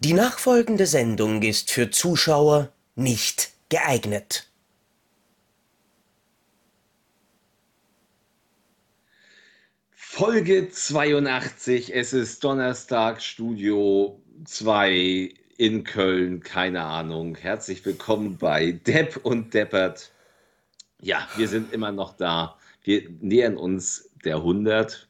Die nachfolgende Sendung ist für Zuschauer nicht geeignet. Folge 82. Es ist Donnerstag, Studio 2 in Köln. Keine Ahnung. Herzlich willkommen bei Depp und Deppert. Ja, wir sind immer noch da. Wir nähern uns der 100.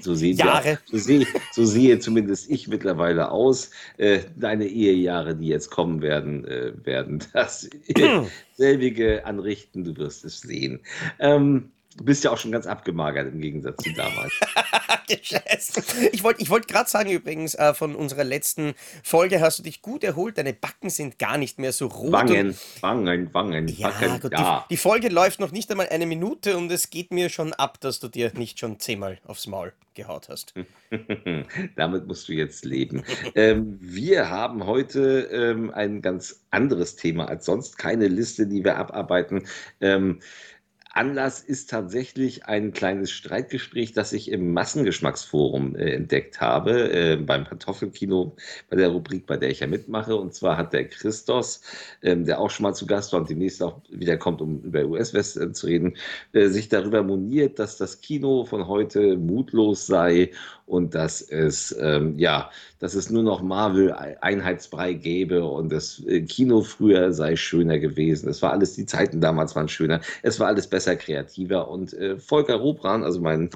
So sehen Jahre. Wir, so, sehe, so sehe zumindest ich mittlerweile aus. Äh, deine Ehejahre, die jetzt kommen werden, äh, werden das selbige anrichten. Du wirst es sehen. Ähm, du bist ja auch schon ganz abgemagert im Gegensatz zu damals. ich wollte ich wollt gerade sagen übrigens, äh, von unserer letzten Folge hast du dich gut erholt. Deine Backen sind gar nicht mehr so rot. Wangen, Wangen, Wangen. Ja, Backen, gut, ja. Die, die Folge läuft noch nicht einmal eine Minute und es geht mir schon ab, dass du dir nicht schon zehnmal aufs Maul gehaut hast. Damit musst du jetzt leben. ähm, wir haben heute ähm, ein ganz anderes Thema als sonst. Keine Liste, die wir abarbeiten. Ähm, Anlass ist tatsächlich ein kleines Streitgespräch, das ich im Massengeschmacksforum äh, entdeckt habe, äh, beim Kartoffelkino, bei der Rubrik, bei der ich ja mitmache. Und zwar hat der Christos, ähm, der auch schon mal zu Gast war und demnächst auch wieder kommt, um über US-West äh, zu reden, äh, sich darüber moniert, dass das Kino von heute mutlos sei und dass es, ähm, ja, dass es nur noch Marvel-Einheitsbrei gäbe und das äh, Kino früher sei schöner gewesen. Es war alles, die Zeiten damals waren schöner, es war alles besser, kreativer und äh, Volker Robran, also mein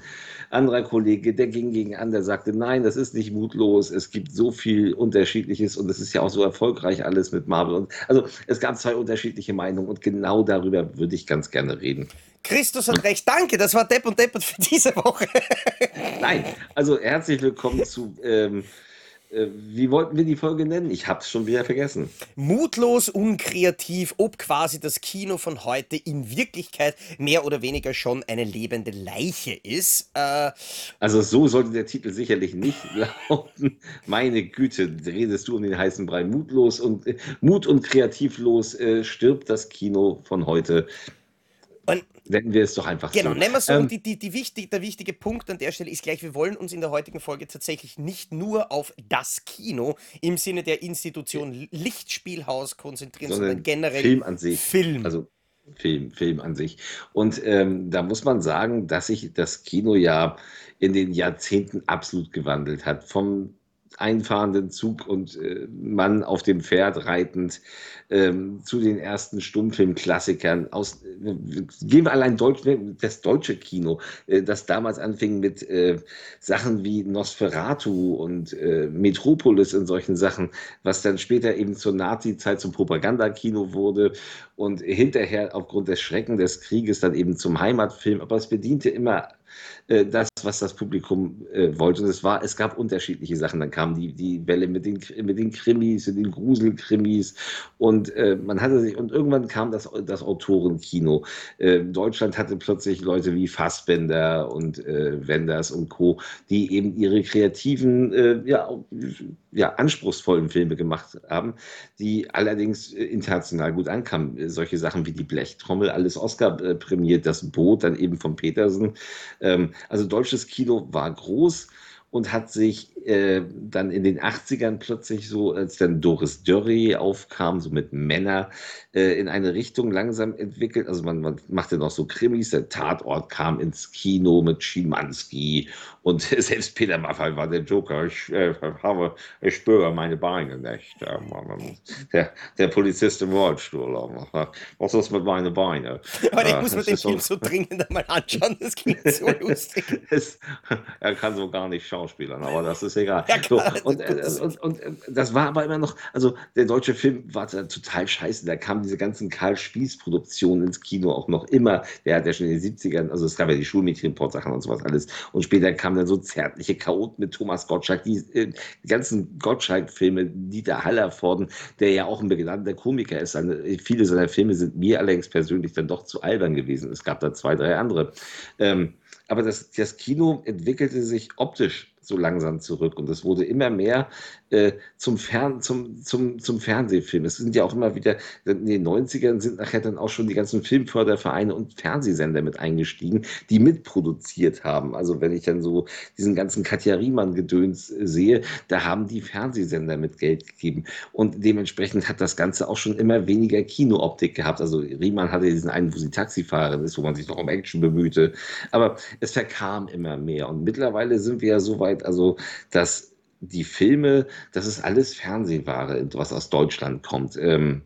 anderer Kollege, der ging gegen an, der sagte, nein, das ist nicht mutlos, es gibt so viel Unterschiedliches und es ist ja auch so erfolgreich alles mit Marvel. Und, also es gab zwei unterschiedliche Meinungen und genau darüber würde ich ganz gerne reden. Christus hat recht. Danke, das war Depp und Deppert für diese Woche. Nein, also herzlich willkommen zu. Ähm, äh, wie wollten wir die Folge nennen? Ich habe es schon wieder vergessen. Mutlos, unkreativ, ob quasi das Kino von heute in Wirklichkeit mehr oder weniger schon eine lebende Leiche ist. Äh, Also so sollte der Titel sicherlich nicht lauten. Meine Güte, redest du um den heißen Brei. Mutlos und äh, Mut und kreativlos äh, stirbt das Kino von heute. Nennen wir es doch einfach Genau, so. nennen wir so. Ähm, und die, die, die wichtig, der wichtige Punkt an der Stelle ist gleich, wir wollen uns in der heutigen Folge tatsächlich nicht nur auf das Kino im Sinne der Institution Lichtspielhaus konzentrieren, sondern, sondern generell Film an sich. Film. Also Film, Film an sich. Und ähm, da muss man sagen, dass sich das Kino ja in den Jahrzehnten absolut gewandelt hat. Vom einfahrenden Zug und äh, Mann auf dem Pferd reitend ähm, zu den ersten Stummfilmklassikern aus äh, gehen wir allein Deutsch, das deutsche Kino, äh, das damals anfing mit äh, Sachen wie Nosferatu und äh, Metropolis und solchen Sachen, was dann später eben zur Nazi-Zeit zum Propagandakino wurde und hinterher aufgrund des Schrecken des Krieges dann eben zum Heimatfilm. Aber es bediente immer äh, das, was das Publikum äh, wollte. Und es war, es gab unterschiedliche Sachen. Dann kam die, die Welle mit den, mit den Krimis, mit den Gruselkrimis. Und äh, man hatte sich, und irgendwann kam das, das Autorenkino. Äh, Deutschland hatte plötzlich Leute wie Fassbender und äh, Wenders und Co., die eben ihre kreativen, ja, ja, anspruchsvollen Filme gemacht haben, die allerdings international gut ankamen. Solche Sachen wie die Blechtrommel, alles Oscar prämiert, das Boot, dann eben von Petersen. Ähm, also deutsches Kino war groß und hat sich äh, dann in den 80ern plötzlich so, als dann Doris Dörry aufkam, so mit Männer, in eine Richtung langsam entwickelt. Also man, man machte noch so Krimis, der Tatort kam ins Kino mit Schimanski und selbst Peter Maffay war der Joker. Ich, äh, habe, ich spüre meine Beine nicht. Der, der Polizist im Rollstuhl. Was ist mit meinen Beinen? Aber ich Äh, muss mir den Film so dringend einmal anschauen, das klingt so lustig. es, er kann so gar nicht schauspielern, aber das ist egal. So, und, äh, ist- und, und äh, das war aber immer noch, also der deutsche Film war total scheiße. Da kamen diese ganzen Karl Spieß-Produktionen ins Kino auch noch immer. Der hat ja schon in den 70ern, also es gab ja die Schulmädchenport-Sachen und sowas alles. Und später kamen dann so zärtliche Chaoten mit Thomas Gottschalk, die, äh, die ganzen Gottschalk-Filme, Dieter Hallervorden, der ja auch ein begnadeter Komiker ist. Seine, viele seiner Filme sind mir allerdings persönlich dann doch zu albern gewesen. Es gab da zwei, drei andere. Ähm, aber das, das Kino entwickelte sich optisch so langsam zurück und es wurde immer mehr äh, zum, Fern-, zum, zum, zum Fernsehfilm. Es sind ja auch immer wieder, in den 90ern sind nachher dann auch schon die ganzen Filmfördervereine und Fernsehsender mit eingestiegen, die mitproduziert haben. Also wenn ich dann so diesen ganzen Katja Riemann-Gedöns äh, sehe, da haben die Fernsehsender mit Geld gegeben. Und dementsprechend hat das Ganze auch schon immer weniger Kinooptik gehabt. Also Riemann hatte diesen einen, wo sie Taxifahrerin ist, wo man sich noch um Action bemühte. Aber es verkam immer mehr. Und mittlerweile sind wir ja so weit, also dass die Filme, das ist alles Fernsehware, was aus Deutschland kommt. Ähm,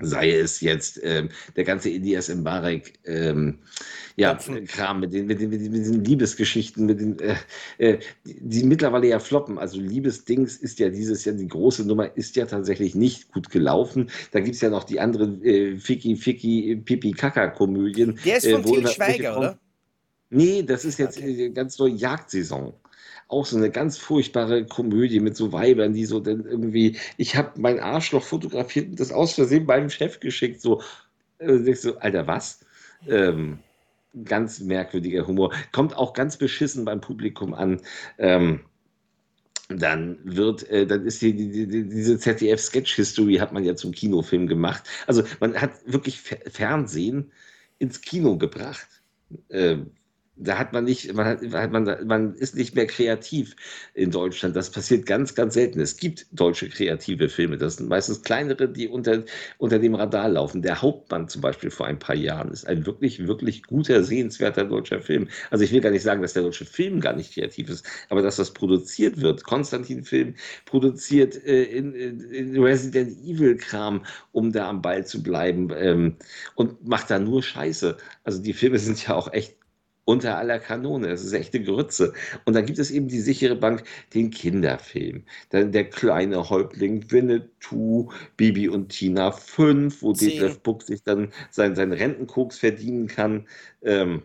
sei es jetzt ähm, der ganze Elias Mbarek ähm, ja, Kram mit den, mit, den, mit, den, mit den Liebesgeschichten, mit den, äh, äh, die, die, mittlerweile ja floppen. Also Liebesdings ist ja dieses Jahr, die große Nummer ist ja tatsächlich nicht gut gelaufen. Da gibt es ja noch die anderen äh, Ficky, Ficky, Pipi, Kaka-Komödien. Der ist von äh, Til Schweiger, oder? Nee, das ist jetzt okay. ganz neue Jagdsaison auch so eine ganz furchtbare Komödie mit so Weibern, die so dann irgendwie, ich habe mein Arschloch fotografiert und das aus Versehen meinem Chef geschickt, so, äh, so Alter, was? Ähm, ganz merkwürdiger Humor. Kommt auch ganz beschissen beim Publikum an. Ähm, dann wird, äh, dann ist die, die, die diese ZDF-Sketch-History hat man ja zum Kinofilm gemacht. Also man hat wirklich Fernsehen ins Kino gebracht. Ähm, da hat man nicht, man, hat, man, man ist nicht mehr kreativ in Deutschland. Das passiert ganz, ganz selten. Es gibt deutsche kreative Filme. Das sind meistens kleinere, die unter, unter dem Radar laufen. Der Hauptmann zum Beispiel vor ein paar Jahren ist ein wirklich, wirklich guter, sehenswerter deutscher Film. Also ich will gar nicht sagen, dass der deutsche Film gar nicht kreativ ist, aber dass das produziert wird. Konstantin-Film produziert äh, in, in, Resident Evil-Kram, um da am Ball zu bleiben ähm, und macht da nur Scheiße. Also die Filme sind ja auch echt unter aller Kanone. Das ist echte Grütze. Und dann gibt es eben die sichere Bank, den Kinderfilm. Dann der kleine Häuptling Winnetou, Bibi und Tina 5, wo Detlef Buck sich dann seinen, seinen Rentenkoks verdienen kann. Ähm,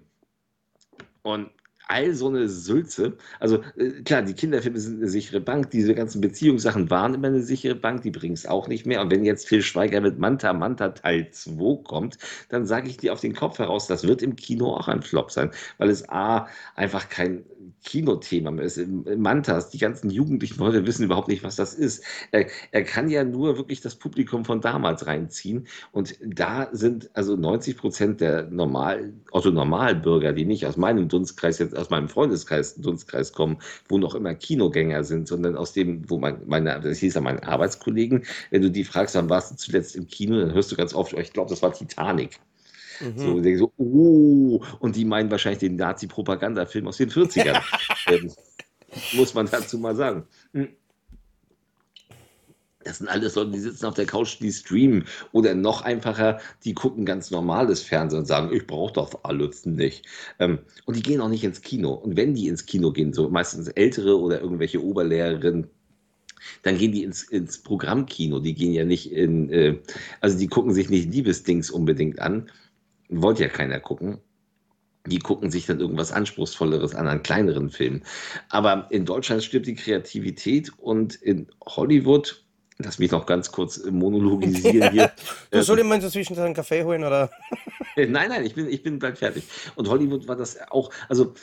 und all so eine Sülze. Also äh, klar, die Kinderfilme sind eine sichere Bank, diese ganzen Beziehungssachen waren immer eine sichere Bank, die bringen es auch nicht mehr. Und wenn jetzt Phil Schweiger mit Manta Manta Teil 2 kommt, dann sage ich dir auf den Kopf heraus, das wird im Kino auch ein Flop sein, weil es A, einfach kein Kinothema ist. Mantas, die ganzen Jugendlichen heute wissen überhaupt nicht, was das ist. Er, er kann ja nur wirklich das Publikum von damals reinziehen. Und da sind also 90 Prozent der normal, Otto-Normalbürger, die nicht aus meinem Dunstkreis, jetzt aus meinem Freundeskreis, Dunstkreis kommen, wo noch immer Kinogänger sind, sondern aus dem, wo mein, meine, das hieß ja meine Arbeitskollegen, wenn du die fragst, wann warst du zuletzt im Kino, dann hörst du ganz oft, ich glaube, das war Titanic. Mhm. So, denke so, oh, und die meinen wahrscheinlich den Nazi-Propagandafilm aus den 40ern. ähm, muss man dazu mal sagen. Hm. Das sind alles Leute, die sitzen auf der Couch, die streamen. Oder noch einfacher, die gucken ganz normales Fernsehen und sagen, ich brauche das alles nicht. Ähm, und die gehen auch nicht ins Kino. Und wenn die ins Kino gehen, so meistens ältere oder irgendwelche Oberlehrerinnen, dann gehen die ins, ins Programmkino. Die gehen ja nicht in, äh, also die gucken sich nicht Liebesdings unbedingt an, wollte ja keiner gucken. Die gucken sich dann irgendwas Anspruchsvolleres an, an kleineren Filmen. Aber in Deutschland stirbt die Kreativität und in Hollywood, lass mich noch ganz kurz monologisieren hier. du soll ihm inzwischen einen Kaffee holen, oder? nein, nein, ich bin, ich bin bald fertig. Und Hollywood war das auch, also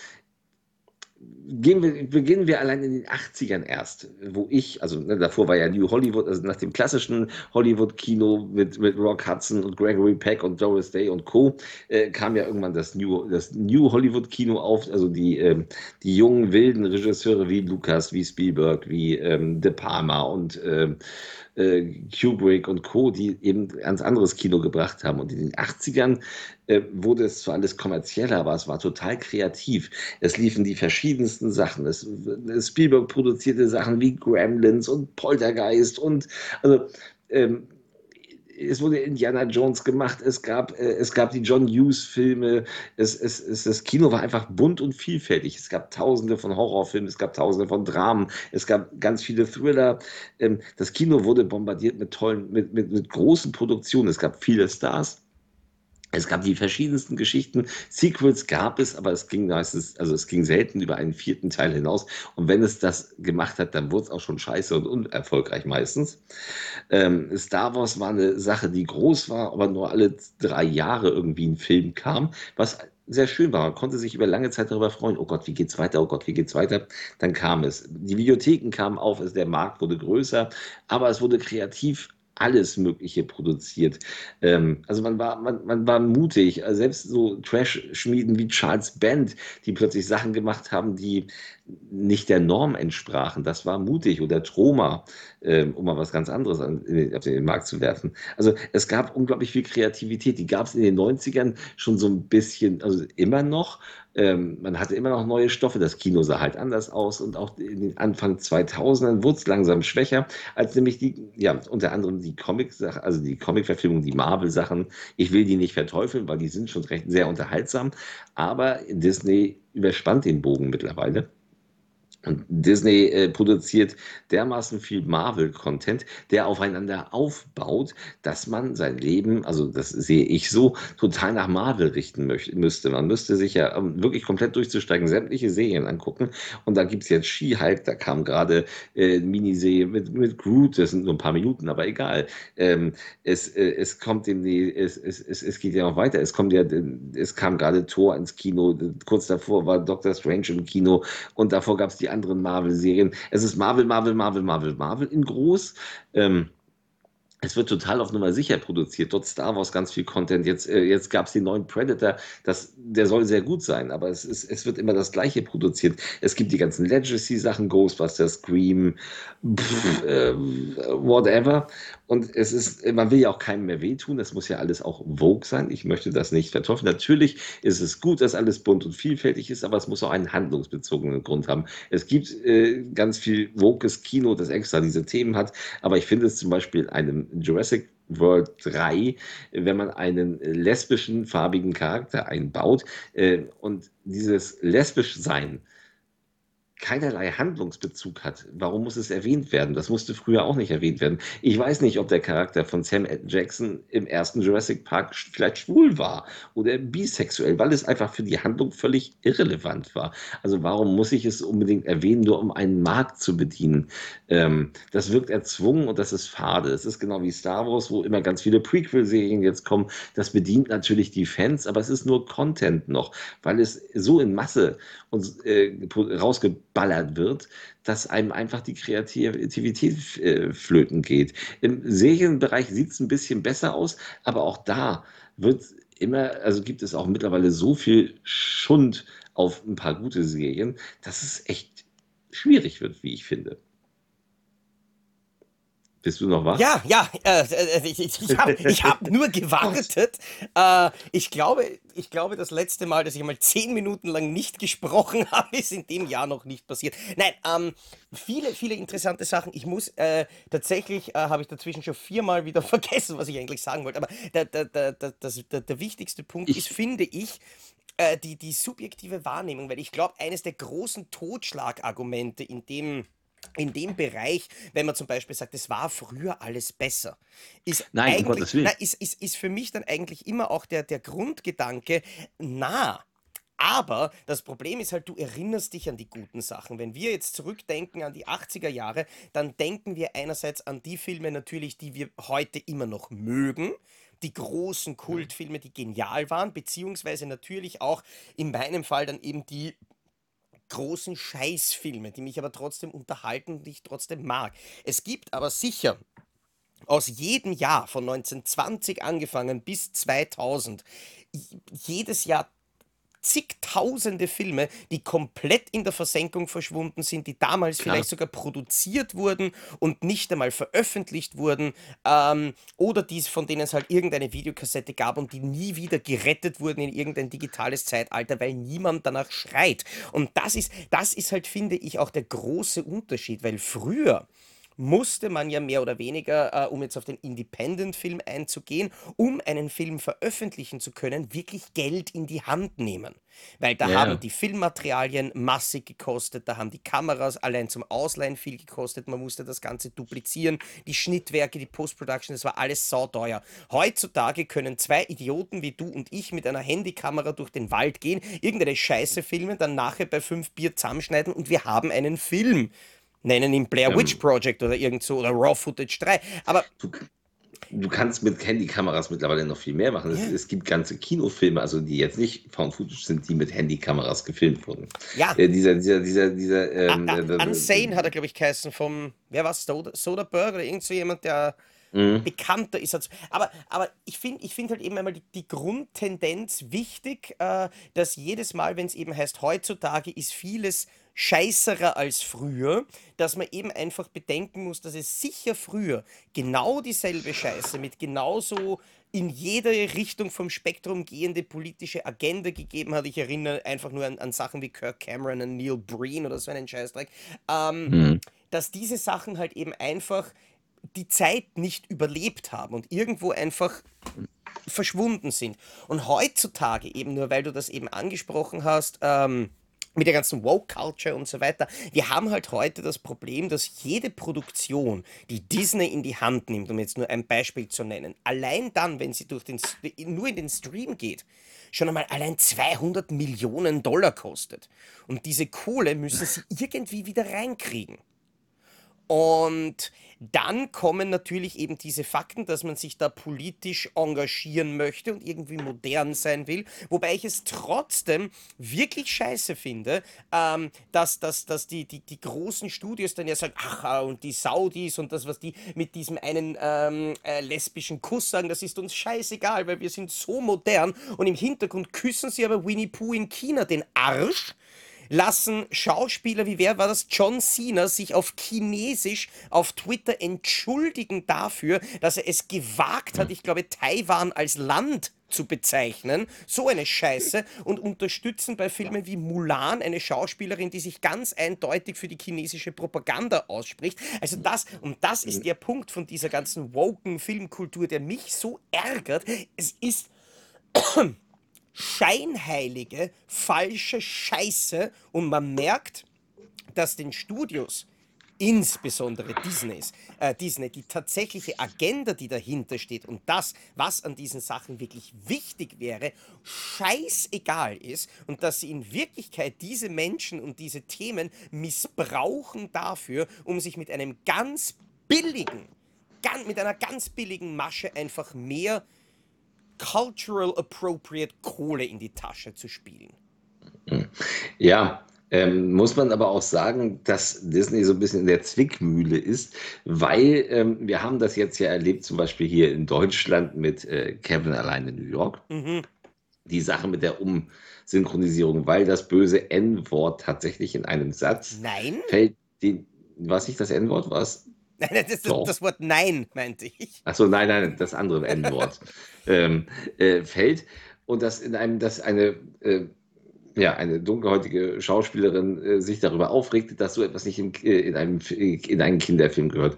gehen wir, beginnen wir allein in den 80ern erst, wo ich, also ne, davor war ja New Hollywood, also nach dem klassischen Hollywood-Kino mit, mit Rock Hudson und Gregory Peck und Doris Day und Co. Äh, kam ja irgendwann das New, das New Hollywood-Kino auf, also die, äh, die jungen, wilden Regisseure wie Lucas, wie Spielberg, wie ähm, De Palma und äh, äh, Kubrick und Co., die eben ganz anderes Kino gebracht haben. Und in den 80ern äh, wurde es zwar alles kommerzieller, aber es war total kreativ. Es liefen die verschiedensten Sachen. Es, Spielberg produzierte Sachen wie Gremlins und Poltergeist und also ähm, es wurde Indiana Jones gemacht, es gab, äh, es gab die John Hughes-Filme, es, es, es, das Kino war einfach bunt und vielfältig. Es gab tausende von Horrorfilmen, es gab tausende von Dramen, es gab ganz viele Thriller. Ähm, das Kino wurde bombardiert mit tollen, mit, mit, mit großen Produktionen. Es gab viele Stars. Es gab die verschiedensten Geschichten. Sequels gab es, aber es ging meistens, also es ging selten über einen vierten Teil hinaus. Und wenn es das gemacht hat, dann wurde es auch schon scheiße und unerfolgreich meistens. Ähm, Star Wars war eine Sache, die groß war, aber nur alle drei Jahre irgendwie ein Film kam, was sehr schön war. Man konnte sich über lange Zeit darüber freuen. Oh Gott, wie geht's weiter? Oh Gott, wie geht's weiter? Dann kam es. Die Videotheken kamen auf, der Markt wurde größer, aber es wurde kreativ alles Mögliche produziert. Ähm, also man war, man, man war mutig. Selbst so Trash-Schmieden wie Charles Band, die plötzlich Sachen gemacht haben, die nicht der Norm entsprachen. Das war mutig. Oder Troma, ähm, um mal was ganz anderes an, auf den Markt zu werfen. Also es gab unglaublich viel Kreativität. Die gab es in den 90ern schon so ein bisschen, also immer noch. Ähm, man hatte immer noch neue Stoffe. Das Kino sah halt anders aus. Und auch in den Anfang 2000ern wurde es langsam schwächer, als nämlich die, ja, unter anderem die Comic-Sachen, also die Comic-Verfilmung, die Marvel-Sachen. Ich will die nicht verteufeln, weil die sind schon recht sehr unterhaltsam. Aber Disney überspannt den Bogen mittlerweile. Und Disney äh, produziert dermaßen viel Marvel-Content, der aufeinander aufbaut, dass man sein Leben, also das sehe ich so, total nach Marvel richten möchte, müsste. Man müsste sich ja ähm, wirklich komplett durchzusteigen, sämtliche Serien angucken. Und da gibt es jetzt She-Hulk, da kam gerade äh, Miniserie mit, mit Groot, das sind nur ein paar Minuten, aber egal. Ähm, es, äh, es kommt dem, es, es, es, es geht ja noch weiter. Es kommt ja, es kam gerade Thor ins Kino, kurz davor war Doctor Strange im Kino und davor gab es die anderen Marvel-Serien. Es ist Marvel, Marvel, Marvel, Marvel, Marvel in groß. Ähm, es wird total auf Nummer sicher produziert. Dort Star Wars ganz viel Content. Jetzt, äh, jetzt gab es den neuen Predator. Das, der soll sehr gut sein, aber es, ist, es wird immer das Gleiche produziert. Es gibt die ganzen Legacy-Sachen, Ghostbusters, Scream, pff, äh, whatever. Und es ist, man will ja auch keinem mehr wehtun. Das muss ja alles auch Vogue sein. Ich möchte das nicht verteufeln. Natürlich ist es gut, dass alles bunt und vielfältig ist, aber es muss auch einen handlungsbezogenen Grund haben. Es gibt äh, ganz viel Vogues Kino, das extra diese Themen hat. Aber ich finde es zum Beispiel einem Jurassic World 3, wenn man einen lesbischen, farbigen Charakter einbaut äh, und dieses lesbisch Sein keinerlei Handlungsbezug hat. Warum muss es erwähnt werden? Das musste früher auch nicht erwähnt werden. Ich weiß nicht, ob der Charakter von Sam Jackson im ersten Jurassic Park vielleicht schwul war oder bisexuell, weil es einfach für die Handlung völlig irrelevant war. Also warum muss ich es unbedingt erwähnen, nur um einen Markt zu bedienen? Ähm, das wirkt erzwungen und das ist fade. Es ist genau wie Star Wars, wo immer ganz viele Prequel-Serien jetzt kommen. Das bedient natürlich die Fans, aber es ist nur Content noch, weil es so in Masse und äh, rausgeballert wird, dass einem einfach die Kreativität äh, flöten geht. Im Serienbereich sieht es ein bisschen besser aus, aber auch da wird immer, also gibt es auch mittlerweile so viel Schund auf ein paar gute Serien, dass es echt schwierig wird, wie ich finde. Bist du noch wach? Ja, ja, äh, äh ich, ich habe hab nur gewartet. Äh, ich, glaube, ich glaube, das letzte Mal, dass ich mal zehn Minuten lang nicht gesprochen habe, ist in dem Jahr noch nicht passiert. Nein, ähm, viele, viele interessante Sachen. Ich muss äh, tatsächlich, äh, habe ich dazwischen schon viermal wieder vergessen, was ich eigentlich sagen wollte. Aber der, der, der, der, der, der wichtigste Punkt ich, ist, finde ich, äh, die, die subjektive Wahrnehmung, weil ich glaube, eines der großen Totschlagargumente in dem in dem Bereich, wenn man zum Beispiel sagt, es war früher alles besser, ist, Nein, eigentlich, na, ist, ist, ist für mich dann eigentlich immer auch der, der Grundgedanke, na, aber das Problem ist halt, du erinnerst dich an die guten Sachen. Wenn wir jetzt zurückdenken an die 80er Jahre, dann denken wir einerseits an die Filme natürlich, die wir heute immer noch mögen, die großen Kultfilme, die genial waren, beziehungsweise natürlich auch in meinem Fall dann eben die großen Scheißfilme, die mich aber trotzdem unterhalten und ich trotzdem mag. Es gibt aber sicher aus jedem Jahr von 1920 angefangen bis 2000 jedes Jahr zigtausende Filme, die komplett in der Versenkung verschwunden sind, die damals Klar. vielleicht sogar produziert wurden und nicht einmal veröffentlicht wurden ähm, oder die, von denen es halt irgendeine Videokassette gab und die nie wieder gerettet wurden in irgendein digitales Zeitalter, weil niemand danach schreit. Und das ist, das ist halt, finde ich, auch der große Unterschied, weil früher musste man ja mehr oder weniger, äh, um jetzt auf den Independent-Film einzugehen, um einen Film veröffentlichen zu können, wirklich Geld in die Hand nehmen. Weil da ja. haben die Filmmaterialien massig gekostet, da haben die Kameras allein zum Ausleihen viel gekostet, man musste das Ganze duplizieren, die Schnittwerke, die Post-Production, das war alles sauteuer. Heutzutage können zwei Idioten wie du und ich mit einer Handykamera durch den Wald gehen, irgendeine Scheiße filmen, dann nachher bei fünf Bier zusammenschneiden und wir haben einen Film nennen ihn Blair Witch Project oder irgend so oder Raw Footage 3. Aber du kannst mit Handykameras mittlerweile noch viel mehr machen. Es, Ja. es gibt ganze Kinofilme, also die jetzt nicht Found Footage sind, die mit Handykameras gefilmt wurden. Ja. Äh, dieser, dieser, dieser, dieser, ähm, Ah, äh, ah, Unsane hat er, glaube ich, geheißen vom, wer war Soda, Soderbergh oder irgend so jemand, der Mhm. bekannter ist als. Aber, aber ich finde ich find halt eben einmal die, die Grundtendenz wichtig, äh, dass jedes Mal, wenn es eben heißt, heutzutage ist vieles scheißerer als früher, dass man eben einfach bedenken muss, dass es sicher früher genau dieselbe Scheiße mit genauso in jede Richtung vom Spektrum gehende politische Agenda gegeben hat. Ich erinnere einfach nur an, an Sachen wie Kirk Cameron und Neil Breen oder so einen Scheißdreck. Ähm, Mhm. dass diese Sachen halt eben einfach die Zeit nicht überlebt haben und irgendwo einfach verschwunden sind. Und heutzutage eben nur, weil du das eben angesprochen hast, ähm, mit der ganzen Woke-Culture und so weiter, wir haben halt heute das Problem, dass jede Produktion, die Disney in die Hand nimmt, um jetzt nur ein Beispiel zu nennen, allein dann, wenn sie durch den, nur in den Stream geht, schon einmal allein 200 Millionen Dollar kostet. Und diese Kohle müssen sie irgendwie wieder reinkriegen. Und dann kommen natürlich eben diese Fakten, dass man sich da politisch engagieren möchte und irgendwie modern sein will. Wobei ich es trotzdem wirklich scheiße finde, ähm, dass, dass, dass die, die, die großen Studios dann ja sagen, ach, ah, und die Saudis und das, was die mit diesem einen ähm, äh, lesbischen Kuss sagen, das ist uns scheißegal, weil wir sind so modern. Und im Hintergrund küssen sie aber Winnie Pooh in China den Arsch lassen Schauspieler wie wer war das? John Cena sich auf Chinesisch auf Twitter entschuldigen dafür, dass er es gewagt hat, ich glaube, Taiwan als Land zu bezeichnen. So eine Scheiße. Und unterstützen bei Filmen wie Mulan eine Schauspielerin, die sich ganz eindeutig für die chinesische Propaganda ausspricht. Also das, und das ist der Punkt von dieser ganzen woken Filmkultur, der mich so ärgert. Es ist scheinheilige, falsche Scheiße und man merkt, dass den Studios, insbesondere Disneys, äh, Disney, die tatsächliche Agenda, die dahinter steht und das, was an diesen Sachen wirklich wichtig wäre, scheißegal ist und dass sie in Wirklichkeit diese Menschen und diese Themen missbrauchen dafür, um sich mit einem ganz billigen, mit einer ganz billigen Masche einfach mehr cultural appropriate Kohle in die Tasche zu spielen. Ja, ähm, muss man aber auch sagen, dass Disney so ein bisschen in der Zwickmühle ist, weil ähm, wir haben das jetzt ja erlebt, zum Beispiel hier in Deutschland mit äh, Kevin allein in New York. Mhm. Die Sache mit der Umsynchronisierung, weil das böse N-Wort tatsächlich in einem Satz Nein? fällt, den, was nicht das N-Wort war, Nein, das, Doch. das Wort Nein meinte ich. Achso, nein, nein, das andere N-Wort ähm, äh, fällt und dass in einem, dass eine, äh, ja, eine dunkelhäutige Schauspielerin äh, sich darüber aufregt, dass so etwas nicht in, äh, in, einem, in einen Kinderfilm gehört.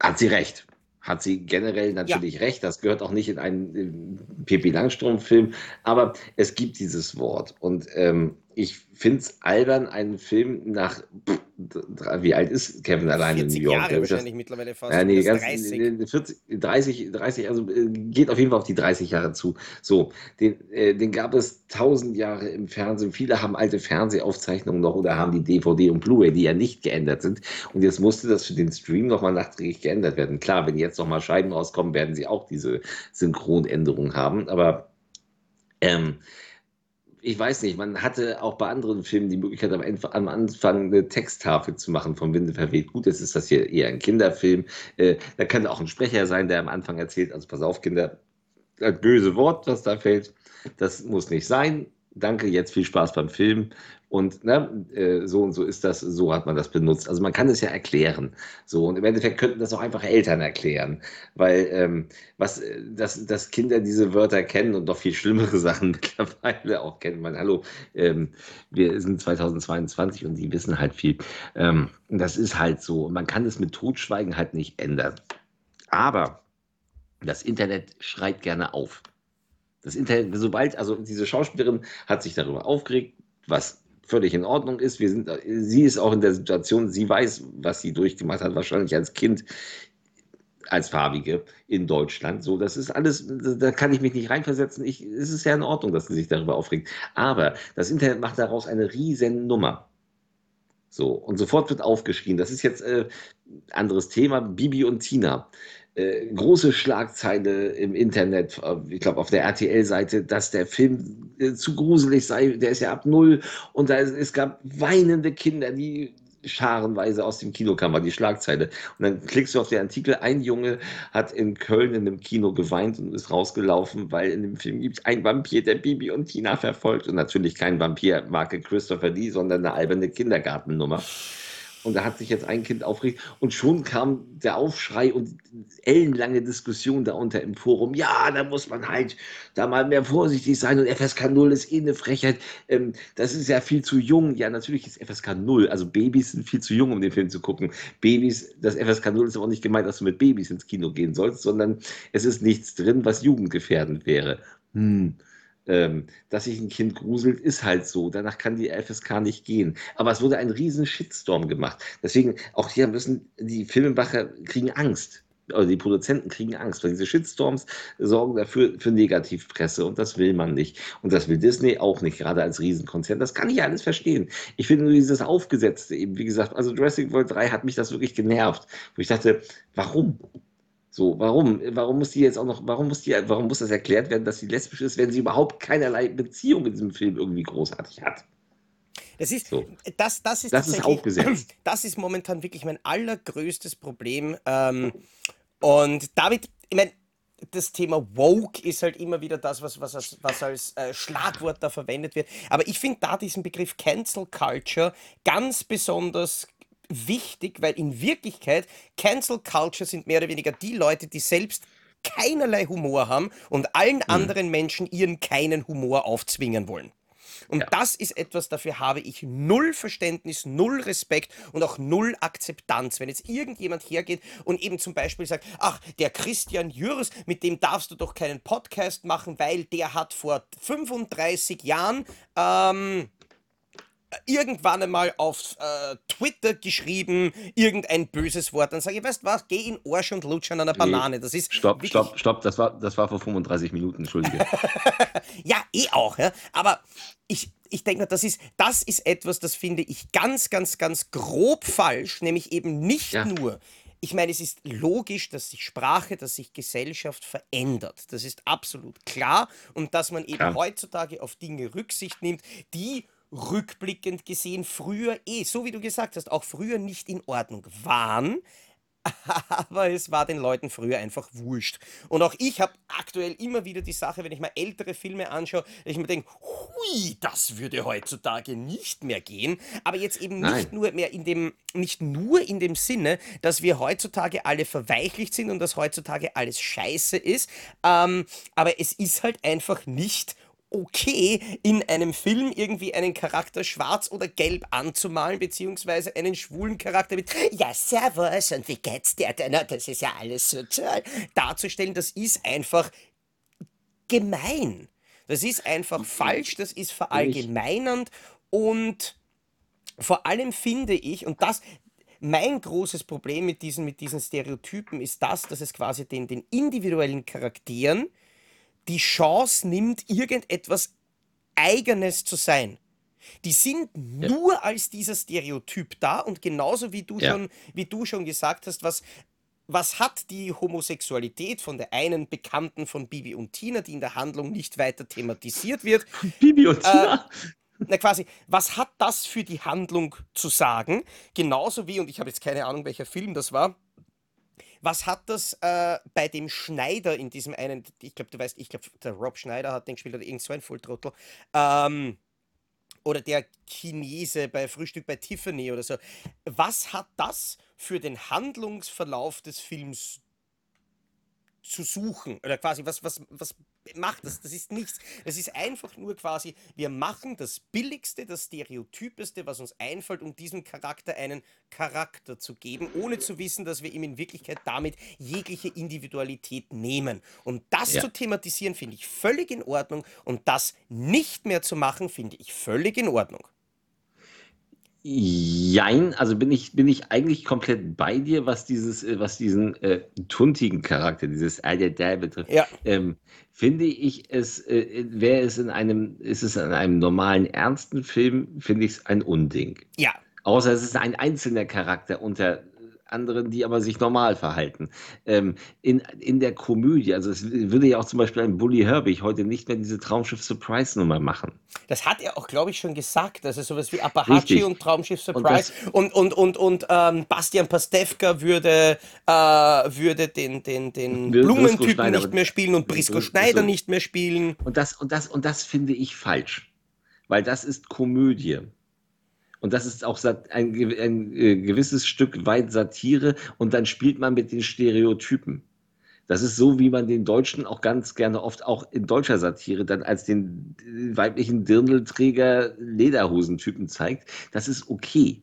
Hat sie recht. Hat sie generell natürlich recht. Das gehört auch nicht in einen äh, Pippi Langstrumpf-Film, aber es gibt dieses Wort. Und ähm, ich finde es albern, einen Film nach, wie alt ist Kevin allein in New 40 York? Jahre Glaub ich, das- wahrscheinlich mittlerweile fast. ja, nee, ganz, 30. äh, 40, 30, 30, also äh, geht auf jeden Fall auf die 30 Jahre zu. So, den, äh, den gab es tausend Jahre im Fernsehen. Viele haben alte Fernsehaufzeichnungen noch oder haben die DVD und Blu-ray, die ja nicht geändert sind. Und jetzt musste das für den Stream nochmal nachträglich geändert werden. Klar, wenn jetzt nochmal Scheiben rauskommen, werden sie auch diese Synchronänderung haben. Aber ähm, ich weiß nicht, man hatte auch bei anderen Filmen die Möglichkeit, am, Anfang eine Texttafel zu machen vom Winde verweht. Gut, jetzt ist das hier eher ein Kinderfilm. Äh, da kann auch ein Sprecher sein, der am Anfang erzählt, also pass auf, Kinder, das böse Wort, was da fällt, das muss nicht sein. Danke, jetzt viel Spaß beim Film. Und ne, äh, so und so ist das, so hat man das benutzt. Also man kann es ja erklären. So, und im Endeffekt könnten das auch einfach Eltern erklären. Weil ähm, was, äh, dass, dass Kinder diese Wörter kennen und noch viel schlimmere Sachen mittlerweile auch kennen. Man, hallo, ähm, wir sind 2022 und die wissen halt viel. Ähm, das ist halt so. Man kann es mit Totschweigen halt nicht ändern. Aber das Internet schreit gerne auf. Das Internet, sobald, also diese Schauspielerin hat sich darüber aufgeregt, was völlig in Ordnung ist. Wir sind, sie ist auch in der Situation, sie weiß, was sie durchgemacht hat, wahrscheinlich als Kind, als Farbige in Deutschland. So, das ist alles, da kann ich mich nicht reinversetzen. Ich, es ist ja in Ordnung, dass sie sich darüber aufregt. Aber das Internet macht daraus eine riesen Nummer. So, und sofort wird aufgeschrien. Das ist jetzt äh, anderes Thema. Bibi und Tina. Äh, große Schlagzeile im Internet, äh, ich glaube auf der RTL-Seite, dass der Film äh, zu gruselig sei. Der ist ja ab null und da, es gab weinende Kinder, die scharenweise aus dem Kino kam, war die Schlagzeile. Und dann klickst du auf den Artikel, ein Junge hat in Köln in einem Kino geweint und ist rausgelaufen, weil in dem Film gibt es einen Vampir, der Bibi und Tina verfolgt. Und natürlich kein Vampir, Marke Christopher Lee, sondern eine alberne Kindergartennummer. Und da hat sich jetzt ein Kind aufgeregt und schon kam der Aufschrei und ellenlange Diskussion da unter im Forum. Ja, da muss man halt da mal mehr vorsichtig sein und FSK 0 ist eh eine Frechheit. Ähm, das ist ja viel zu jung. Ja, natürlich ist FSK 0. Also Babys sind viel zu jung, um den Film zu gucken. Babys, das FSK 0 ist aber auch nicht gemeint, dass du mit Babys ins Kino gehen sollst, sondern es ist nichts drin, was jugendgefährdend wäre. Hm ähm, dass sich ein Kind gruselt, ist halt so. Danach kann die FSK nicht gehen. Aber es wurde ein riesen Shitstorm gemacht. Deswegen, auch hier müssen die Filmemacher kriegen Angst. Oder die Produzenten kriegen Angst, weil diese Shitstorms sorgen dafür für Negativpresse und das will man nicht. Und das will Disney auch nicht, gerade als Riesenkonzern. Das kann ich alles verstehen. Ich finde nur dieses Aufgesetzte eben, wie gesagt, also Jurassic World 3 hat mich das wirklich genervt. Wo ich dachte, warum? So, warum? Warum muss die jetzt auch noch, warum muss die, warum muss das erklärt werden, dass sie lesbisch ist, wenn sie überhaupt keinerlei Beziehung in diesem Film irgendwie großartig hat? Das ist, so. das, das ist, das ist aufgesetzt. Das ist momentan wirklich mein allergrößtes Problem. Ähm, und damit, ich meine, das Thema Woke ist halt immer wieder das, was, was als, was als äh, Schlagwort da verwendet wird. Aber ich finde da diesen Begriff Cancel Culture ganz besonders wichtig, weil in Wirklichkeit Cancel Culture sind mehr oder weniger die Leute, die selbst keinerlei Humor haben und allen mhm. anderen Menschen ihren keinen Humor aufzwingen wollen. Und ja. das ist etwas, dafür habe ich null Verständnis, null Respekt und auch null Akzeptanz. Wenn jetzt irgendjemand hergeht und eben zum Beispiel sagt, ach, der Christian Jürs, mit dem darfst du doch keinen Podcast machen, weil der hat vor 35 Jahren ähm, irgendwann einmal auf äh, Twitter geschrieben, irgendein böses Wort, dann sage ich, weißt du was, geh in Arsch und lutsch an einer Banane. Das ist stopp, stopp, stopp, das war, das war vor 35 Minuten, entschuldige. ja, eh auch, ja. aber ich, ich denke, das ist, das ist etwas, das finde ich ganz, ganz, ganz grob falsch, nämlich eben nicht ja. nur ich meine, es ist logisch, dass sich Sprache, dass sich Gesellschaft verändert. Das ist absolut klar. Und dass man eben ja. heutzutage auf Dinge Rücksicht nimmt, die rückblickend gesehen früher eh, so wie du gesagt hast, auch früher nicht in Ordnung waren. Aber es war den Leuten früher einfach wurscht. Und auch ich habe aktuell immer wieder die Sache, wenn ich mal ältere Filme anschaue, dass ich mir denke, hui, das würde heutzutage nicht mehr gehen. Aber jetzt eben Nein. nicht nur mehr in dem, nicht nur in dem Sinne, dass wir heutzutage alle verweichlicht sind und dass heutzutage alles scheiße ist. Ähm, aber es ist halt einfach nicht okay, in einem Film irgendwie einen Charakter schwarz oder gelb anzumalen, beziehungsweise einen schwulen Charakter mit Ja, servus und wie geht's dir denn? Das ist ja alles so toll. Darzustellen, das ist einfach gemein. Das ist einfach falsch, das ist verallgemeinernd und vor allem finde ich, und das, mein großes Problem mit diesen, mit diesen Stereotypen ist das, dass es quasi den, den individuellen Charakteren die Chance nimmt, irgendetwas Eigenes zu sein. Die sind ja. nur als dieser Stereotyp da und genauso wie du, ja. schon, wie du schon gesagt hast, was, was hat die Homosexualität von der einen Bekannten von Bibi und Tina, die in der Handlung nicht weiter thematisiert wird? Bibi und Tina? Äh, na quasi, was hat das für die Handlung zu sagen? Genauso wie, und ich habe jetzt keine Ahnung, welcher Film das war, was hat das äh, bei dem Schneider in diesem einen, ich glaube, du weißt, ich glaube, der Rob Schneider hat den gespielt oder irgend so ein Volltrottel. Ähm, oder der Chinese bei Frühstück bei Tiffany oder so. Was hat das für den Handlungsverlauf des Films zu suchen? Oder quasi, was, was, was macht das? Das ist nichts. Das ist einfach nur quasi, wir machen das Billigste, das Stereotypeste, was uns einfällt, um diesem Charakter einen Charakter zu geben, ohne zu wissen, dass wir ihm in Wirklichkeit damit jegliche Individualität nehmen. Und das ja. zu thematisieren, finde ich völlig in Ordnung. Und das nicht mehr zu machen, finde ich völlig in Ordnung. Jein, also bin ich, bin ich eigentlich komplett bei dir, was dieses, äh, was diesen äh, tuntigen Charakter, dieses Al-Dal betrifft. Ja. Ähm, finde ich es, äh, wäre es in einem, ist es in einem normalen, ernsten Film, finde ich es ein Unding. Ja. Außer es ist ein einzelner Charakter unter anderen, die aber sich normal verhalten. Ähm, in, in der Komödie, also es würde ja auch zum Beispiel ein Bully Herbig heute nicht mehr diese Traumschiff Surprise Nummer machen. Das hat er auch, glaube ich, schon gesagt. Also sowas wie Apahachi und Traumschiff Surprise. Und, und, und, und, und ähm, Bastian Pastewka würde, äh, würde den, den, den Blumentypen nicht mehr spielen und Brisco Schneider so. nicht mehr spielen. Und das, und, das, und das finde ich falsch. Weil das ist Komödie. Und das ist auch ein, ein, äh, gewisses Stück weit Satire und dann spielt man mit den Stereotypen. Das ist so, wie man den Deutschen auch ganz gerne oft auch in deutscher Satire dann als den weiblichen Dirndlträger Lederhosentypen zeigt. Das ist okay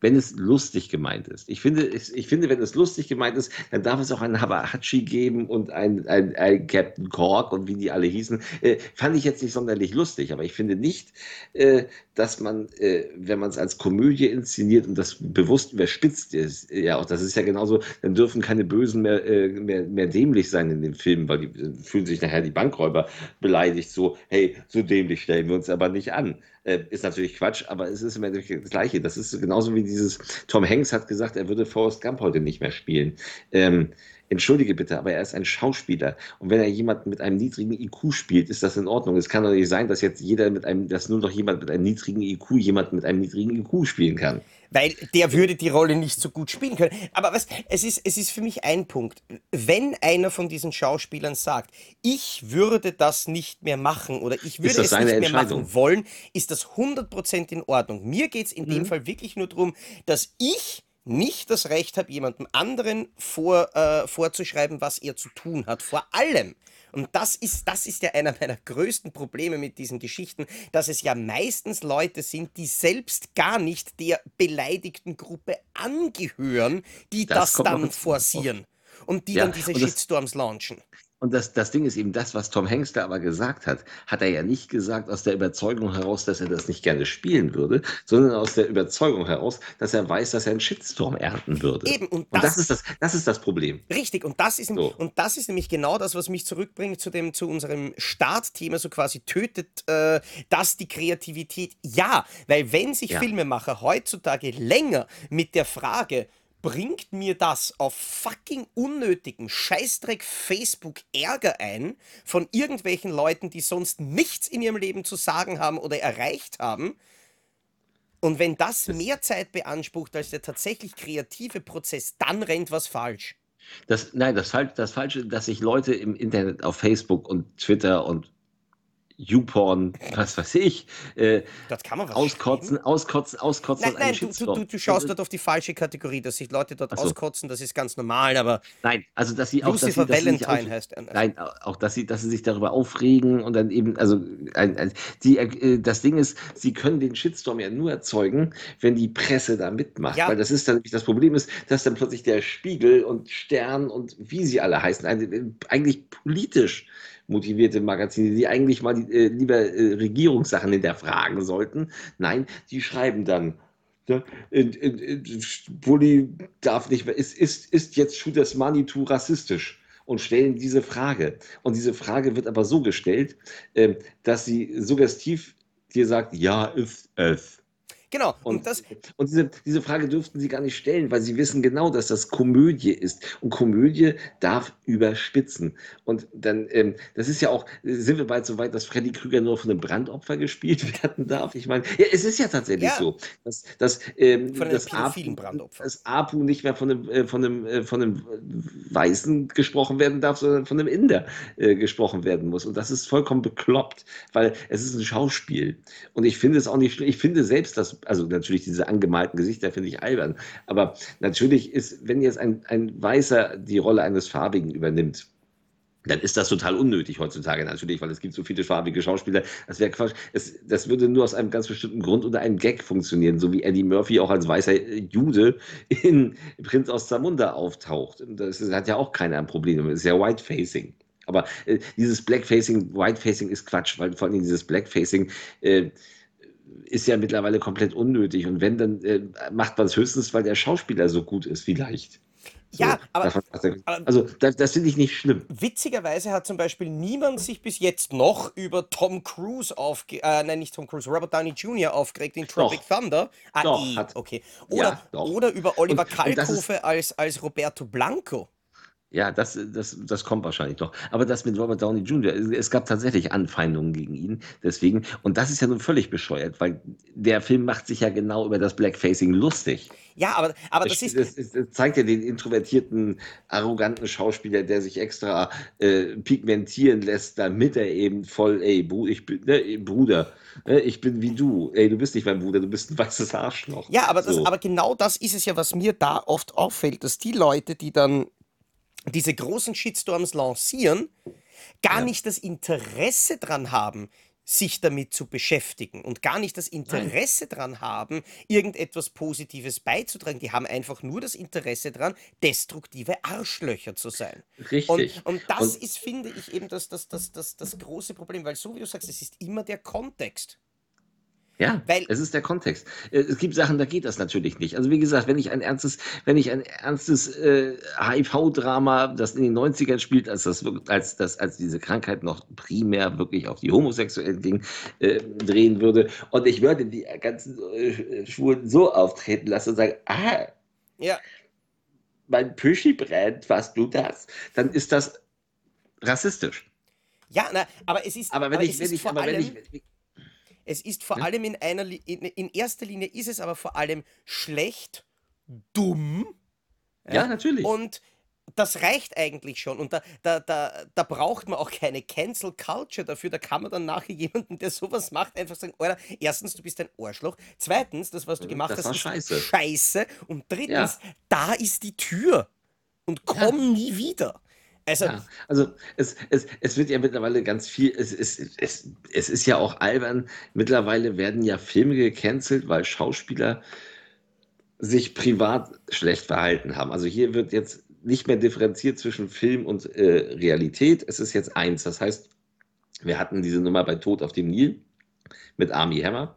wenn es lustig gemeint ist. Ich finde, ich, ich, finde, wenn es lustig gemeint ist, dann darf es auch einen Habahachi geben und ein, ein, ein Captain Cork und wie die alle hießen. Äh, fand ich jetzt nicht sonderlich lustig, aber ich finde nicht, äh, dass man, äh, wenn man es als Komödie inszeniert und das bewusst überspitzt ist, ja, auch das ist ja genauso, dann dürfen keine Bösen mehr, äh, mehr, mehr dämlich sein in dem Film, weil die fühlen sich nachher die Bankräuber beleidigt, so, hey, so dämlich stellen wir uns aber nicht an. Äh, ist natürlich Quatsch, aber es ist immer das Gleiche. Das ist genauso wie dieses, Tom Hanks hat gesagt, er würde Forrest Gump heute nicht mehr spielen. Ähm, entschuldige bitte, aber er ist ein Schauspieler. Und wenn er jemanden mit einem niedrigen IQ spielt, ist das in Ordnung. Es kann doch nicht sein, dass jetzt jeder mit einem, dass nur noch jemand mit einem niedrigen IQ jemanden mit einem niedrigen IQ spielen kann. Weil der würde die Rolle nicht so gut spielen können. Aber was, es ist, es ist für mich ein Punkt. Wenn einer von diesen Schauspielern sagt, ich würde das nicht mehr machen oder ich würde es nicht mehr machen wollen, ist das 100% in Ordnung. Mir geht es in mhm. dem Fall wirklich nur darum, dass ich nicht das Recht habe, jemandem anderen vor, äh, vorzuschreiben, was er zu tun hat. Vor allem. Und das ist, das ist ja einer meiner größten Probleme mit diesen Geschichten, dass es ja meistens Leute sind, die selbst gar nicht der beleidigten Gruppe angehören, die das, das dann forcieren und die ja, dann diese Shitstorms launchen. Und das, das Ding ist eben das, was Tom Hanks da aber gesagt hat, hat er ja nicht gesagt aus der Überzeugung heraus, dass er das nicht gerne spielen würde, sondern aus der Überzeugung heraus, dass er weiß, dass er einen Shitstorm ernten würde. Eben, und das, und das ist, das, das ist das Problem. Richtig, und das ist, so. und das ist nämlich genau das, was mich zurückbringt zu, dem, zu unserem Startthema, so quasi tötet äh, das die Kreativität. Ja, weil wenn sich ja. Filmemacher heutzutage länger mit der Frage, bringt mir das auf fucking unnötigen Scheißdreck Facebook Ärger ein von irgendwelchen Leuten, die sonst nichts in ihrem Leben zu sagen haben oder erreicht haben. Und wenn das mehr Zeit beansprucht als der tatsächlich kreative Prozess, dann rennt was falsch. Das, nein, das, das Falsche, dass sich Leute im Internet auf Facebook und Twitter und YouPorn, was weiß ich, äh, das kann man was auskotzen, auskotzen, auskotzen. Nein, nein, du, du, du, schaust dort auf die falsche Kategorie, dass sich Leute dort so. auskotzen, das ist ganz normal, aber. Nein, also dass sie auch. Lucifer dass sie, dass Valentine sie heißt er. Nein, auch dass sie, dass sie sich darüber aufregen und dann eben, also ein, ein, die, äh, das Ding ist, sie können den Shitstorm ja nur erzeugen, wenn die Presse da mitmacht. Ja. Weil das ist dann das Problem ist, dass dann plötzlich der Spiegel und Stern und wie sie alle heißen, eigentlich politisch motivierte Magazine, die eigentlich mal die, äh, lieber äh, Regierungssachen hinterfragen sollten. Nein, die schreiben dann. In, Bulli darf nicht mehr, ist, ist, ist jetzt Shooters Manitou rassistisch? und stellen diese Frage. Und diese Frage wird aber so gestellt, äh, dass sie suggestiv dir sagt, ja, ist es. Genau. Und, und, das, und diese, diese Frage dürften Sie gar nicht stellen, weil Sie wissen genau, dass das Komödie ist. Und Komödie darf überspitzen. Und dann, ähm, das ist ja auch, sind wir bald so weit, dass Freddy Krüger nur von einem Brandopfer gespielt werden darf? Ich meine, ja, es ist ja tatsächlich ja. so, dass, dass ähm, von das, Apu, das Apu nicht mehr von einem, äh, von, einem, äh, von einem Weißen gesprochen werden darf, sondern von einem Inder äh, gesprochen werden muss. Und das ist vollkommen bekloppt, weil es ist ein Schauspiel. Und ich finde es auch nicht schlimm. Ich finde selbst, also natürlich diese angemalten Gesichter finde ich albern, aber natürlich ist, wenn jetzt ein, ein Weißer die Rolle eines Farbigen übernimmt, dann ist das total unnötig heutzutage natürlich, weil es gibt so viele farbige Schauspieler. Das wäre Quatsch. Es, das würde nur aus einem ganz bestimmten Grund oder einem Gag funktionieren, so wie Eddie Murphy auch als weißer Jude in Prinz aus Zamunda auftaucht. Das hat ja auch keiner ein Problem. Das ist ja Whitefacing. Aber äh, dieses Blackfacing, Whitefacing ist Quatsch, weil vor allem dieses Blackfacing äh, ist ja mittlerweile komplett unnötig. Und wenn, dann äh, macht man es höchstens, weil der Schauspieler so gut ist, vielleicht. So. Ja, aber, also das, das finde ich nicht schlimm. Witzigerweise hat zum Beispiel niemand sich bis jetzt noch über Tom Cruise aufgeregt, äh, nein, nicht Tom Cruise, Robert Downey Jr. aufgeregt in Tropic doch. Thunder. Ah, doch, eh, hat, okay. Oder, ja, oder über Oliver Kalkofe als, als Roberto Blanco. Ja, das, das, das kommt wahrscheinlich noch. Aber das mit Robert Downey Jr., es gab tatsächlich Anfeindungen gegen ihn. Deswegen, und das ist ja nun völlig bescheuert, weil der Film macht sich ja genau über das Blackfacing lustig. Ja, aber, aber das, das ist. Es, es zeigt ja den introvertierten, arroganten Schauspieler, der sich extra äh, pigmentieren lässt, damit er eben voll, ey, Bru ich bin, ne, Bruder, ne, ich bin wie du. Ey, du bist nicht mein Bruder, du bist ein weißes Arschloch. Ja, aber, das, aber genau das ist es ja, was mir da oft auffällt, dass die Leute, die dann diese großen Shitstorms lancieren, gar ja. nicht das Interesse dran haben, sich damit zu beschäftigen und gar nicht das Interesse daran haben, irgendetwas Positives beizutragen. Die haben einfach nur das Interesse daran, destruktive Arschlöcher zu sein. Richtig. Und, und das und ist, finde ich, eben das, das, das, das, das große Problem, weil so wie du sagst, es ist immer der Kontext. Ja, Weil, es ist der Kontext. Äh, es gibt Sachen, da geht das natürlich nicht. Also wie gesagt, wenn ich ein ernstes, wenn ich ein ernstes äh, HIV-Drama, das in den 90ern spielt, als das als das, als diese Krankheit noch primär wirklich auf die Homosexuellen ging, äh, drehen würde, und ich würde die ganzen äh, Schwulen so auftreten lassen und sagen, ah, ja. mein Püschi brennt, was du das, dann ist das rassistisch. Ja, na, aber es ist. Aber wenn ich, wenn ich, aber wenn ich, es ist vor ja. allem in einer, in, in, erster Linie ist es aber vor allem schlecht, dumm. Ja, ja natürlich. Und das reicht eigentlich schon. Und da, da, da, da braucht man auch keine Cancel Culture dafür. Da kann man dann nachher jemanden, der sowas macht, einfach sagen: Oder erstens, du bist ein Arschloch. Zweitens, das, was du gemacht das hast, ist scheiße. scheiße. Und drittens, ja. da ist die Tür. Und komm ja. nie wieder. Also, ja, also es, es, es wird ja mittlerweile ganz viel, es, es, es, es ist ja auch albern, mittlerweile werden ja Filme gecancelt, weil Schauspieler sich privat schlecht verhalten haben. Also hier wird jetzt nicht mehr differenziert zwischen Film und äh, Realität. Es ist jetzt eins. Das heißt, wir hatten diese Nummer bei Tod auf dem Nil mit Army Hammer.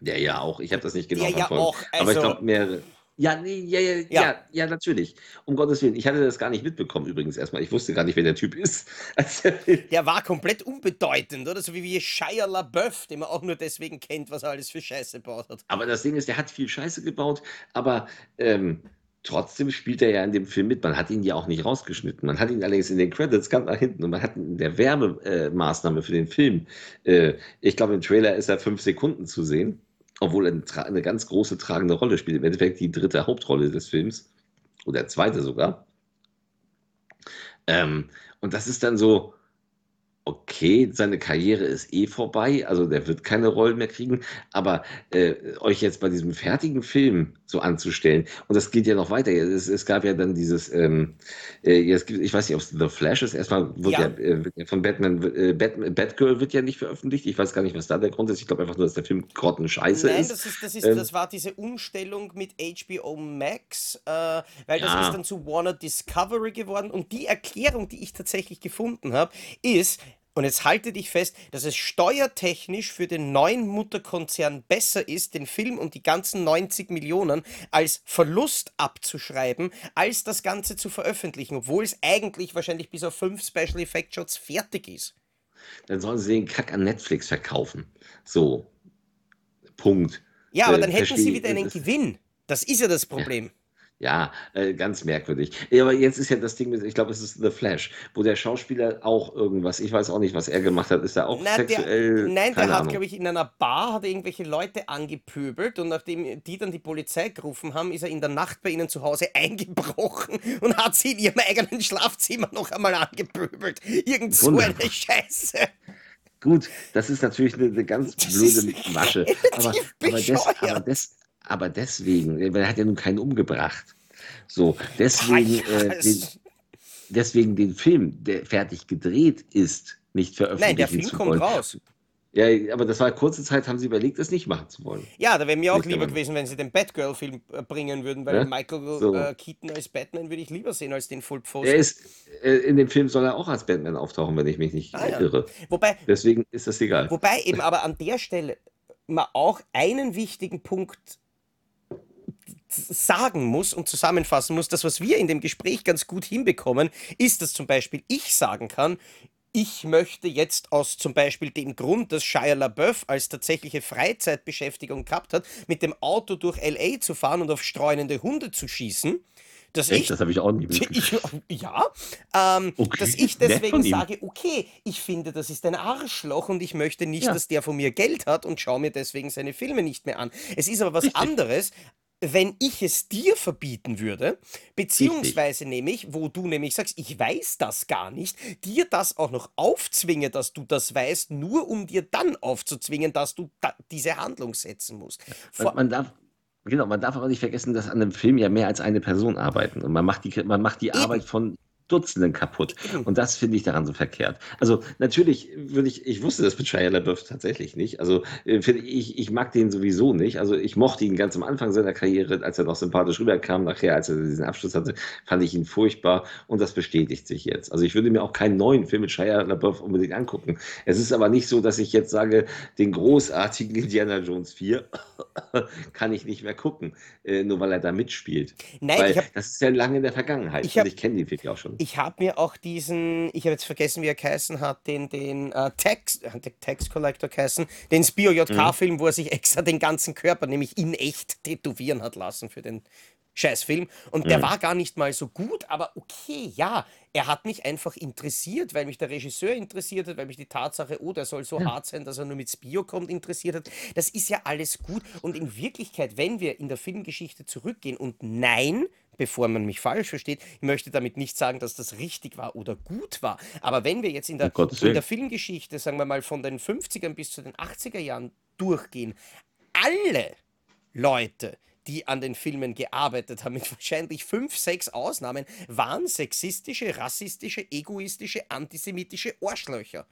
Der ja auch, ich habe das nicht genau der verfolgt, ja auch, also, aber ich also glaube mehrere. Ja, nee, ja, ja, ja, ja, ja, natürlich. Um Gottes Willen. Ich hatte das gar nicht mitbekommen übrigens erstmal. Ich wusste gar nicht, wer der Typ ist. der war komplett unbedeutend, oder? So wie, wie Shia LaBeouf, den man auch nur deswegen kennt, was er alles für Scheiße gebaut hat. Aber das Ding ist, der hat viel Scheiße gebaut, aber ähm, trotzdem spielt er ja in dem Film mit. Man hat ihn ja auch nicht rausgeschnitten. Man hat ihn allerdings in den Credits ganz nach hinten und man hat in der Werbemaßnahme für den Film, äh, ich glaube, im Trailer ist er fünf Sekunden zu sehen obwohl er eine ganz große tragende Rolle spielt. Im Endeffekt die dritte Hauptrolle des Films oder zweite sogar. Ähm, und das ist dann so, okay, seine Karriere ist eh vorbei, also der wird keine Rollen mehr kriegen, aber äh, euch jetzt bei diesem fertigen Film so anzustellen, und das geht ja noch weiter, es, es gab ja dann dieses, ähm, äh, jetzt gibt, ich weiß nicht, ob es The Flash ist, erstmal wird ja, ja, ja von Batman, äh, Bat, Batgirl wird ja nicht veröffentlicht, ich weiß gar nicht, was da der Grund ist, ich glaube einfach nur, dass der Film grottenscheiße Nein, ist. Das, ist, das, ist ähm, das war diese Umstellung mit HBO Max, äh, weil das ja. ist dann zu Warner Discovery geworden, und die Erklärung, die ich tatsächlich gefunden habe, ist, und jetzt halte dich fest, dass es steuertechnisch für den neuen Mutterkonzern besser ist, den Film und die ganzen 90 Millionen als Verlust abzuschreiben, als das Ganze zu veröffentlichen, obwohl es eigentlich wahrscheinlich bis auf fünf Special Effect Shots fertig ist. Dann sollen sie den Kack an Netflix verkaufen. So. Punkt. Ja, aber äh, dann hätten sie wieder einen Gewinn. Das ist ja das Problem. Ja. Ja, äh, ganz merkwürdig. Ja, aber jetzt ist ja das Ding, ich glaube, es ist The Flash, wo der Schauspieler auch irgendwas, ich weiß auch nicht, was er gemacht hat, ist er auch Na, sexuell. Der, nein, der hat, glaube ich, in einer Bar hat irgendwelche Leute angepöbelt und nachdem die dann die Polizei gerufen haben, ist er in der Nacht bei ihnen zu Hause eingebrochen und hat sie in ihrem eigenen Schlafzimmer noch einmal angepöbelt. Irgend so eine Scheiße. Gut, das ist natürlich eine, eine ganz blöde Masche. Aber, aber, des, aber, des, aber deswegen, weil er hat ja nun keinen umgebracht. So, deswegen, äh, den, deswegen den Film, der fertig gedreht ist, nicht veröffentlichen Nein, der Film kommt wollen. raus. Ja, aber das war kurze Zeit, haben sie überlegt, es nicht machen zu wollen. Ja, da wäre mir auch nicht lieber gewesen, wenn sie den Batgirl-Film äh, bringen würden, weil ja? Michael so. äh, Keaton als Batman würde ich lieber sehen als den Full Post. Er ist, äh, in dem Film soll er auch als Batman auftauchen, wenn ich mich nicht ah, irre. Ja. Wobei, Deswegen ist das egal. Wobei eben aber an der Stelle mal auch einen wichtigen Punkt sagen muss und zusammenfassen muss, das, was wir in dem Gespräch ganz gut hinbekommen, ist, dass zum Beispiel ich sagen kann, ich möchte jetzt aus zum Beispiel dem Grund, dass Shia LaBeouf als tatsächliche Freizeitbeschäftigung gehabt hat, mit dem Auto durch LA zu fahren und auf streunende Hunde zu schießen, dass Echt? ich, Das habe ich auch nie ich ja, ähm, Okay, dass ich deswegen sage, okay, ich finde, das ist ein Arschloch und ich möchte nicht, Ja. dass der von mir Geld hat und schaue mir deswegen seine Filme nicht mehr an. Es ist aber was Richtig. anderes, wenn ich es dir verbieten würde, beziehungsweise nämlich, wo du nämlich sagst, ich weiß das gar nicht, dir das auch noch aufzwinge, dass du das weißt, nur um dir dann aufzuzwingen, dass du da, diese Handlung setzen musst. Man, Vor, man darf, genau, man darf aber nicht vergessen, dass an einem Film ja mehr als eine Person arbeiten. Und man macht die, man macht die Eben. Arbeit von Dutzenden kaputt. Und das finde ich daran so verkehrt. Also natürlich würde ich, ich wusste das mit Shia LaBeouf tatsächlich nicht. Also äh, ich, ich mag den sowieso nicht. Also ich mochte ihn ganz am Anfang seiner Karriere, als er noch sympathisch rüberkam. Nachher, als er diesen Abschluss hatte, fand ich ihn furchtbar. Und das bestätigt sich jetzt. Also ich würde mir auch keinen neuen Film mit Shia LaBeouf unbedingt angucken. Es ist aber nicht so, dass ich jetzt sage, den großartigen Indiana Jones 4 kann ich nicht mehr gucken, äh, nur weil er da mitspielt. nein, Weil das ist ja lange in der Vergangenheit. Ich hab- ich kenne den Film ja auch schon. Ich habe mir auch diesen, ich habe jetzt vergessen, wie er geheißen hat, den, den äh, Tax, äh, den Tax Collector geheißen, den Spio JK-Film, wo er sich extra den ganzen Körper, nämlich in echt, tätowieren hat lassen für den Scheißfilm. Und der Mhm. war gar nicht mal so gut, aber okay, ja, er hat mich einfach interessiert, weil mich der Regisseur interessiert hat, weil mich die Tatsache, oh, der soll so hart sein, dass er nur mit Spio kommt, interessiert hat. Das ist ja alles gut. Und in Wirklichkeit, wenn wir in der Filmgeschichte zurückgehen und nein, bevor man mich falsch versteht, ich möchte damit nicht sagen, dass das richtig war oder gut war. Aber wenn wir jetzt in der, Gottes in der. Filmgeschichte, sagen wir mal, von den 50ern bis zu den 80er Jahren durchgehen, alle Leute, die an den Filmen gearbeitet haben, mit wahrscheinlich fünf, sechs Ausnahmen, waren sexistische, rassistische, egoistische, antisemitische Arschlöcher.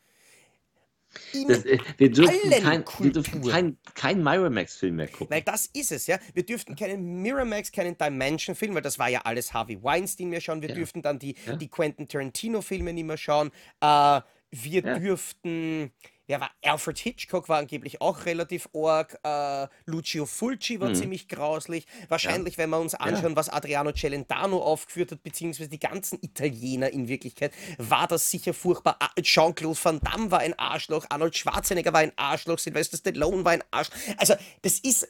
Das, äh, wir dürfen allen kein, wir dürfen Kulturen. kein, kein Miramax-Film mehr gucken. Weil das ist es, ja. Wir dürften keinen Miramax, keinen Dimension-Film, weil das war ja alles Harvey Weinstein mehr schauen. Wir Ja. dürften dann die, Ja. die Quentin Tarantino-Filme nicht mehr schauen. Äh, wir Ja. dürften. Ja, war Alfred Hitchcock war angeblich auch relativ arg. Äh, Lucio Fulci war Mhm. ziemlich grauslich. Wahrscheinlich, wenn wir uns anschauen, was Adriano Celentano aufgeführt hat, beziehungsweise die ganzen Italiener in Wirklichkeit, war das sicher furchtbar. Ah, Jean-Claude Van Damme war ein Arschloch, Arnold Schwarzenegger war ein Arschloch, Sylvester Stallone war ein Arschloch. Also, das ist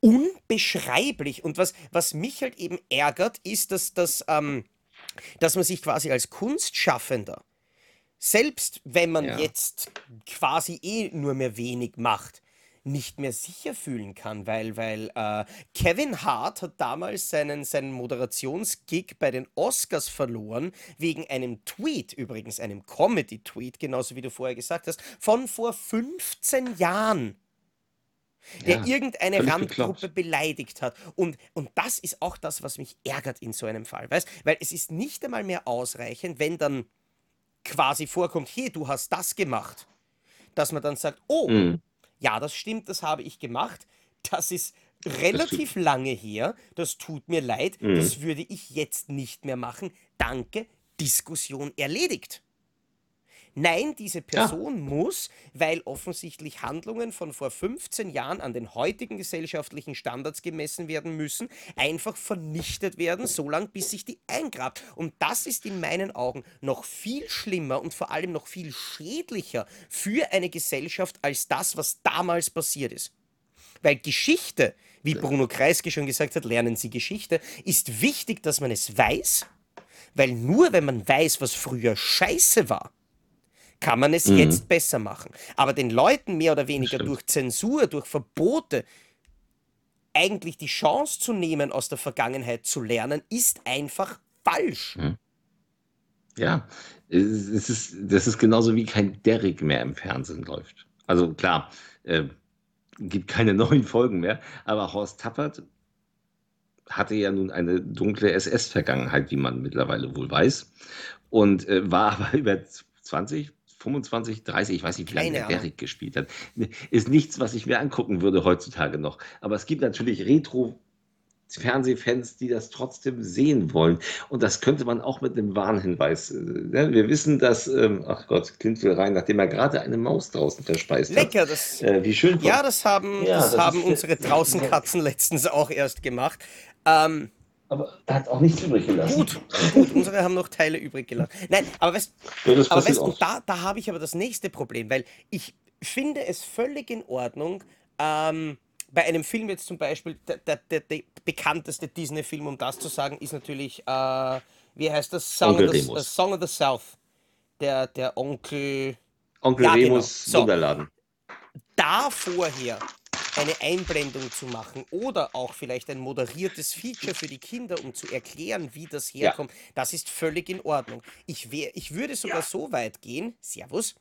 unbeschreiblich. Und was, was mich halt eben ärgert, ist, dass, dass, ähm, dass man sich quasi als Kunstschaffender, selbst wenn man Ja. jetzt quasi eh nur mehr wenig macht, nicht mehr sicher fühlen kann, weil, weil äh, Kevin Hart hat damals seinen, seinen Moderationsgig bei den Oscars verloren, wegen einem Tweet, übrigens einem Comedy-Tweet, genauso wie du vorher gesagt hast, von vor 15 Jahren der Ja, irgendeine völlig Randgruppe beleidigt hat. Und, und das ist auch das, was mich ärgert in so einem Fall. Weißt? Weil es ist nicht einmal mehr ausreichend, wenn dann quasi vorkommt, hey, du hast das gemacht, dass man dann sagt, oh, Mhm. ja, das stimmt, das habe ich gemacht. Das ist relativ lange her. Das tut mir leid. Mhm. Das würde ich jetzt nicht mehr machen. Danke. Diskussion erledigt. Nein, diese Person muss, weil offensichtlich Handlungen von vor 15 Jahren an den heutigen gesellschaftlichen Standards gemessen werden müssen, einfach vernichtet werden, solange bis sich die eingrabt. Und das ist in meinen Augen noch viel schlimmer und vor allem noch viel schädlicher für eine Gesellschaft als das, was damals passiert ist. Weil Geschichte, wie Bruno Kreisky schon gesagt hat, lernen Sie Geschichte, ist wichtig, dass man es weiß, weil nur wenn man weiß, was früher scheiße war, kann man es Mhm. jetzt besser machen. Aber den Leuten mehr oder weniger durch Zensur, durch Verbote, eigentlich die Chance zu nehmen, aus der Vergangenheit zu lernen, ist einfach falsch. Ja, es es ist, das ist genauso wie kein Derrick mehr im Fernsehen läuft. Also klar, äh, gibt keine neuen Folgen mehr, aber Horst Tappert hatte ja nun eine dunkle SS-Vergangenheit, wie man mittlerweile wohl weiß, und äh, war aber über 20, 25, 30, ich weiß nicht, wie lange der. Derrick gespielt hat. Ist nichts, was ich mir angucken würde heutzutage noch. Aber es gibt natürlich Retro- Fernsehfans, die das trotzdem sehen wollen. Und das könnte man auch mit einem Warnhinweis. Äh, ne? Wir wissen, dass, ähm, ach Gott, Clint will rein, nachdem er gerade eine Maus draußen verspeist Lecker, hat. das. Äh, wie schön. Ja, das haben, Ja, das das haben unsere Draußenkatzen letztens auch erst gemacht. Ähm, Aber er hat auch nichts übrig gelassen. gut, gut, unsere haben noch Teile übrig gelassen. Nein, aber weißt, Ja, aber weißt da, da habe ich aber das nächste Problem, weil ich finde es völlig in Ordnung, ähm, bei einem Film jetzt zum Beispiel, der, der, der, der bekannteste Disney-Film, um das zu sagen, ist natürlich, äh, wie heißt das? Song, of the, äh, Song of the South. Der, der Onkel. Onkel Ja, genau. Remus So. Wunderladen. da vorher eine Einblendung zu machen oder auch vielleicht ein moderiertes Feature für die Kinder, um zu erklären, wie das Ja. herkommt, das ist völlig in Ordnung. Ich, wär, ich würde sogar so weit gehen, Servus,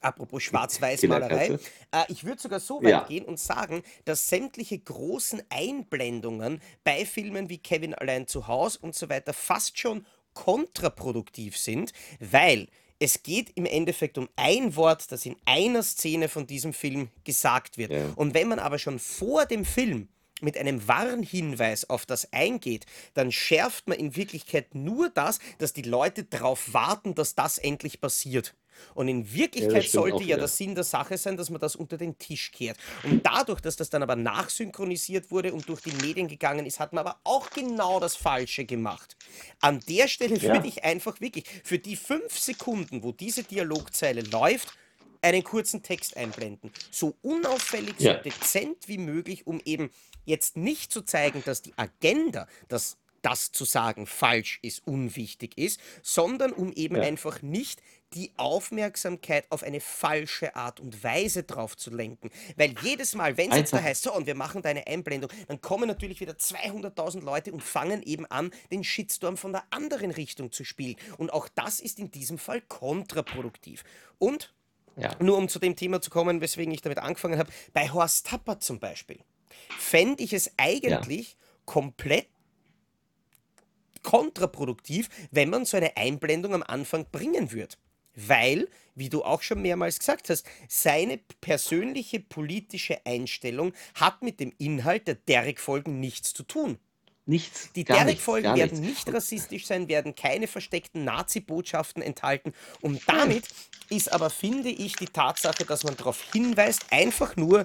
apropos Schwarz-Weiß-Malerei, äh, ich würde sogar so weit Ja. gehen und sagen, dass sämtliche großen Einblendungen bei Filmen wie Kevin allein zu Hause und so weiter fast schon kontraproduktiv sind, weil es geht im Endeffekt um ein Wort, das in einer Szene von diesem Film gesagt wird. Ja. Und wenn man aber schon vor dem Film mit einem Warnhinweis auf das eingeht, dann schärft man in Wirklichkeit nur das, dass die Leute darauf warten, dass das endlich passiert. Und in Wirklichkeit stimmt sollte auch ja wieder. der Sinn der Sache sein, dass man das unter den Tisch kehrt. Und dadurch, dass das dann aber nachsynchronisiert wurde und durch die Medien gegangen ist, hat man aber auch genau das Falsche gemacht. An der Stelle Ja. würde ich einfach wirklich für die fünf Sekunden, wo diese Dialogzeile läuft, einen kurzen Text einblenden. So unauffällig, Ja. so dezent wie möglich, um eben jetzt nicht zu zeigen, dass die Agenda, dass das zu sagen falsch ist, unwichtig ist, sondern um eben Ja. einfach nicht die Aufmerksamkeit auf eine falsche Art und Weise drauf zu lenken. Weil jedes Mal, wenn es jetzt da heißt, so, und wir machen da eine Einblendung, dann kommen natürlich wieder 200.000 Leute und fangen eben an, den Shitstorm von der anderen Richtung zu spielen. Und auch das ist in diesem Fall kontraproduktiv. Und Ja. nur um zu dem Thema zu kommen, weswegen ich damit angefangen habe, bei Horst Tappert zum Beispiel, fände ich es eigentlich komplett kontraproduktiv, wenn man so eine Einblendung am Anfang bringen würde. Weil, wie du auch schon mehrmals gesagt hast, seine persönliche politische Einstellung hat mit dem Inhalt der Derrick-Folgen nichts zu tun. Nichts. Die gar werden nicht rassistisch sein, werden keine versteckten Nazi-Botschaften enthalten. Und damit ist aber, finde ich, die Tatsache, dass man darauf hinweist, einfach nur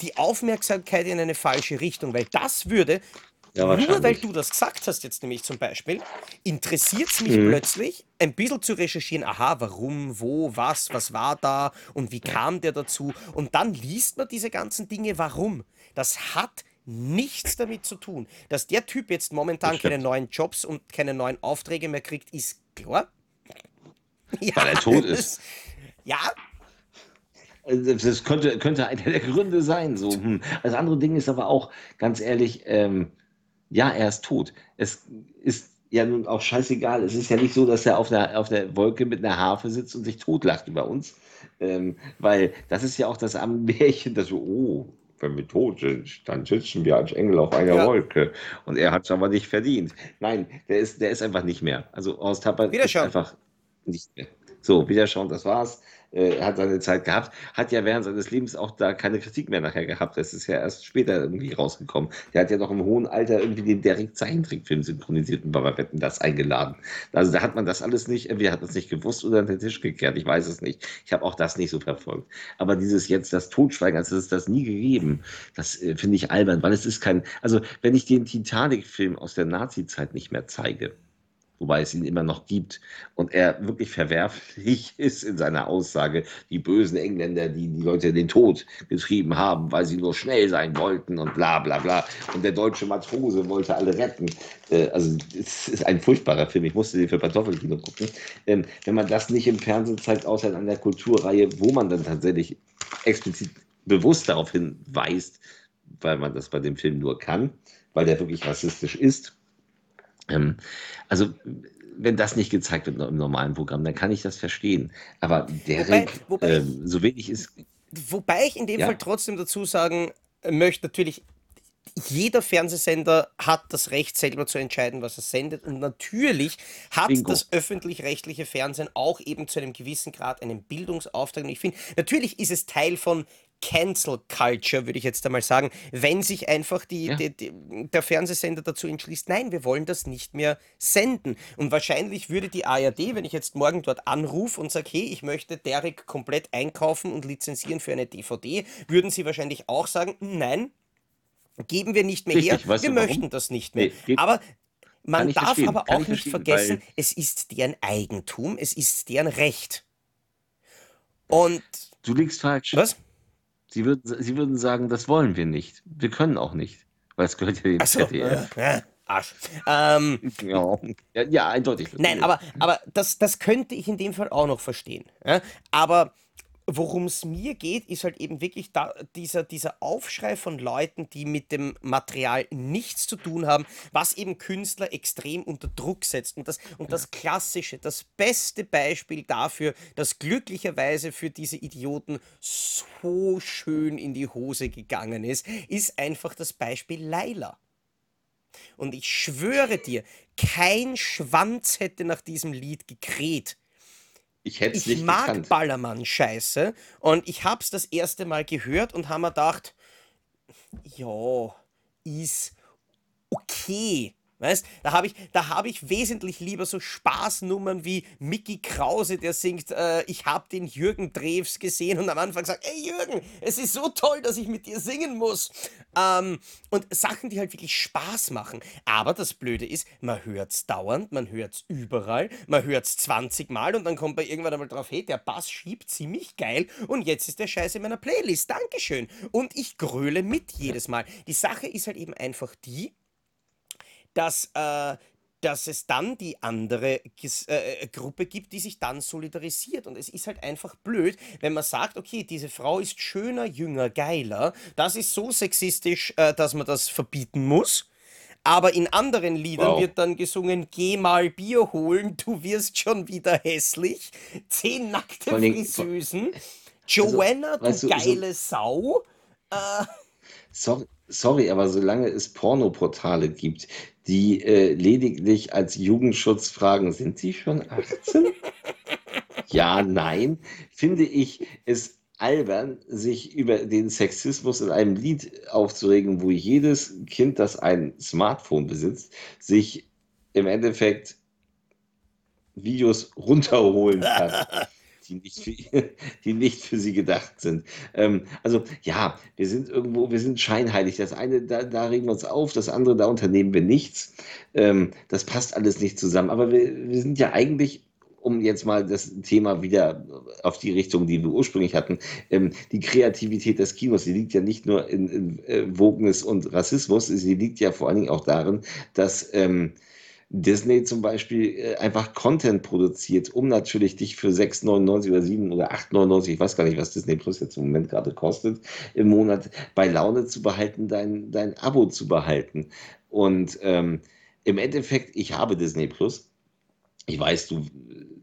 die Aufmerksamkeit in eine falsche Richtung. Weil das würde, Ja, nur weil du das gesagt hast, jetzt nämlich zum Beispiel, interessiert es mich Mhm. plötzlich, ein bisschen zu recherchieren, aha, warum, wo, was, was war da und wie kam der dazu. Und dann liest man diese ganzen Dinge, warum. Das hat nichts damit zu tun. Dass der Typ jetzt momentan Das keine neuen Jobs und keine neuen Aufträge mehr kriegt, ist klar. Ja, Weil er tot das- ist. Ja, Also, Das könnte, könnte einer der Gründe sein. So. Hm. Das andere Ding ist aber auch, ganz ehrlich, ähm, ja, er ist tot. Es ist ja nun auch scheißegal. Es ist ja nicht so, dass er auf der, auf der Wolke mit einer Harfe sitzt und sich totlacht über uns. Ähm, weil das ist ja auch das am Märchen, das so, oh, wenn wir tot sind, dann sitzen wir als Engel auf einer Ja. Wolke. Und er hat es aber nicht verdient. Nein, der ist, der ist einfach nicht mehr. Also Horst Tappert ist einfach nicht mehr. So, Wiederschauen, das war's. Äh, hat seine Zeit gehabt, hat ja während seines Lebens auch da keine Kritik mehr nachher gehabt. Das ist ja erst später irgendwie rausgekommen. Der hat ja noch im hohen Alter irgendwie den Derek Zeichentrickfilm synchronisiert und war Wetten das eingeladen. Also da hat man das alles nicht, wir hat das nicht gewusst oder an den Tisch gekehrt. Ich weiß es nicht. Ich habe auch das nicht so verfolgt. Aber dieses jetzt das Totschweigen, als es das nie gegeben, das äh, finde ich albern, weil es ist kein, also wenn ich den Titanic-Film aus der Nazi-Zeit nicht mehr zeige, wobei es ihn immer noch gibt und er wirklich verwerflich ist in seiner Aussage, die bösen Engländer, die die Leute in den Tod getrieben haben, weil sie nur schnell sein wollten und bla bla bla. Und der deutsche Matrose wollte alle retten. Äh, also es ist ein furchtbarer Film. Ich musste den für Kartoffelkino gucken. Ähm, wenn man das nicht im Fernsehen zeigt, außer in einer Kulturreihe, wo man dann tatsächlich explizit bewusst darauf hinweist, weil man das bei dem Film nur kann, weil der wirklich rassistisch ist, ähm, also, wenn das nicht gezeigt wird im normalen Programm, dann kann ich das verstehen. Aber Derek, wobei ähm, so wenig ist. Wobei ich in dem Ja. Fall trotzdem dazu sagen möchte, natürlich, jeder Fernsehsender hat das Recht, selber zu entscheiden, was er sendet. Und natürlich hat Bingo. das öffentlich-rechtliche Fernsehen auch eben zu einem gewissen Grad einen Bildungsauftrag. Und ich finde, natürlich ist es Teil von Cancel Culture, würde ich jetzt einmal sagen, wenn sich einfach die, Ja. die, die, der Fernsehsender dazu entschließt, nein, wir wollen das nicht mehr senden. Und wahrscheinlich würde die ARD, wenn ich jetzt morgen dort anrufe und sage, hey, ich möchte Derek komplett einkaufen und lizenzieren für eine DVD, würden sie wahrscheinlich auch sagen, nein, geben wir nicht mehr her, Richtig, weißt wir du warum? möchten das nicht mehr. Nee, Aber man darf aber auch ich nicht vergessen, es ist deren Eigentum, es ist deren Recht. Und Du liegst falsch. was? Sie würden, Sie würden sagen, das wollen wir nicht. Wir können auch nicht. Weil es gehört ja dem Achso, ZDF. äh, äh, Arsch. Ähm, Ja. ja, ja, eindeutig. nein, aber, aber das, das könnte ich in dem Fall auch noch verstehen. Ja? Aber worum es mir geht, ist halt eben wirklich da, dieser, dieser Aufschrei von Leuten, die mit dem Material nichts zu tun haben, was eben Künstler extrem unter Druck setzt. Und das, und das Klassische, das beste Beispiel dafür, dass glücklicherweise für diese Idioten so schön in die Hose gegangen ist, ist einfach das Beispiel Laila. Und ich schwöre dir, kein Schwanz hätte nach diesem Lied gekräht. Ich hätte es Ich nicht mag gekannt. Ballermann-Scheiße und ich hab's das erste Mal gehört und habe mir gedacht, ja, ist okay. Weißt, da habe ich, da hab ich wesentlich lieber so Spaßnummern wie Mickey Krause, der singt, äh, ich habe den Jürgen Drews gesehen und am Anfang sagt, ey Jürgen, es ist so toll, dass ich mit dir singen muss. Ähm, und Sachen, die halt wirklich Spaß machen. Aber das Blöde ist, man hört's dauernd, man hört's überall, man hört's 20 Mal und dann kommt man irgendwann einmal drauf, hey, der Bass schiebt ziemlich geil und jetzt ist der Scheiß in meiner Playlist. Dankeschön. Und ich gröle mit jedes Mal. Die Sache ist halt eben einfach die, dass, äh, dass es dann die andere Ges äh, Gruppe gibt, die sich dann solidarisiert. Und es ist halt einfach blöd, wenn man sagt, okay, diese Frau ist schöner, jünger, geiler. Das ist so sexistisch, äh, dass man das verbieten muss. Aber in anderen Liedern Wow. wird dann gesungen, geh mal Bier holen, du wirst schon wieder hässlich. Zehn nackte Friseusen. Joanna, weißt du du, so- geile Sau. Sorry, sorry, aber solange es Pornoportale gibt, die äh, lediglich als Jugendschutz fragen, sind Sie schon 18? ja, nein, finde ich es albern, sich über den Sexismus in einem Lied aufzuregen, wo jedes Kind, das ein Smartphone besitzt, sich im Endeffekt Videos runterholen kann. Die nicht, für, die nicht für sie gedacht sind. Ähm, also ja, wir sind irgendwo, wir sind scheinheilig. Das eine, da, da regen wir uns auf, das andere, da unternehmen wir nichts. Ähm, das passt alles nicht zusammen. Aber wir, wir sind ja eigentlich, um jetzt mal das Thema wieder auf die Richtung, die wir ursprünglich hatten, ähm, die Kreativität des Kinos, die liegt ja nicht nur in, in äh, Wokeness und Rassismus, sie liegt ja vor allen Dingen auch darin, dass ähm, Disney zum Beispiel äh, einfach Content produziert, um natürlich dich für 6,99 oder 7 oder 8,99, ich weiß gar nicht, was Disney Plus jetzt im Moment gerade kostet, im Monat bei Laune zu behalten, dein, dein Abo zu behalten. Und ähm, im Endeffekt, ich habe Disney Plus. Ich weiß, du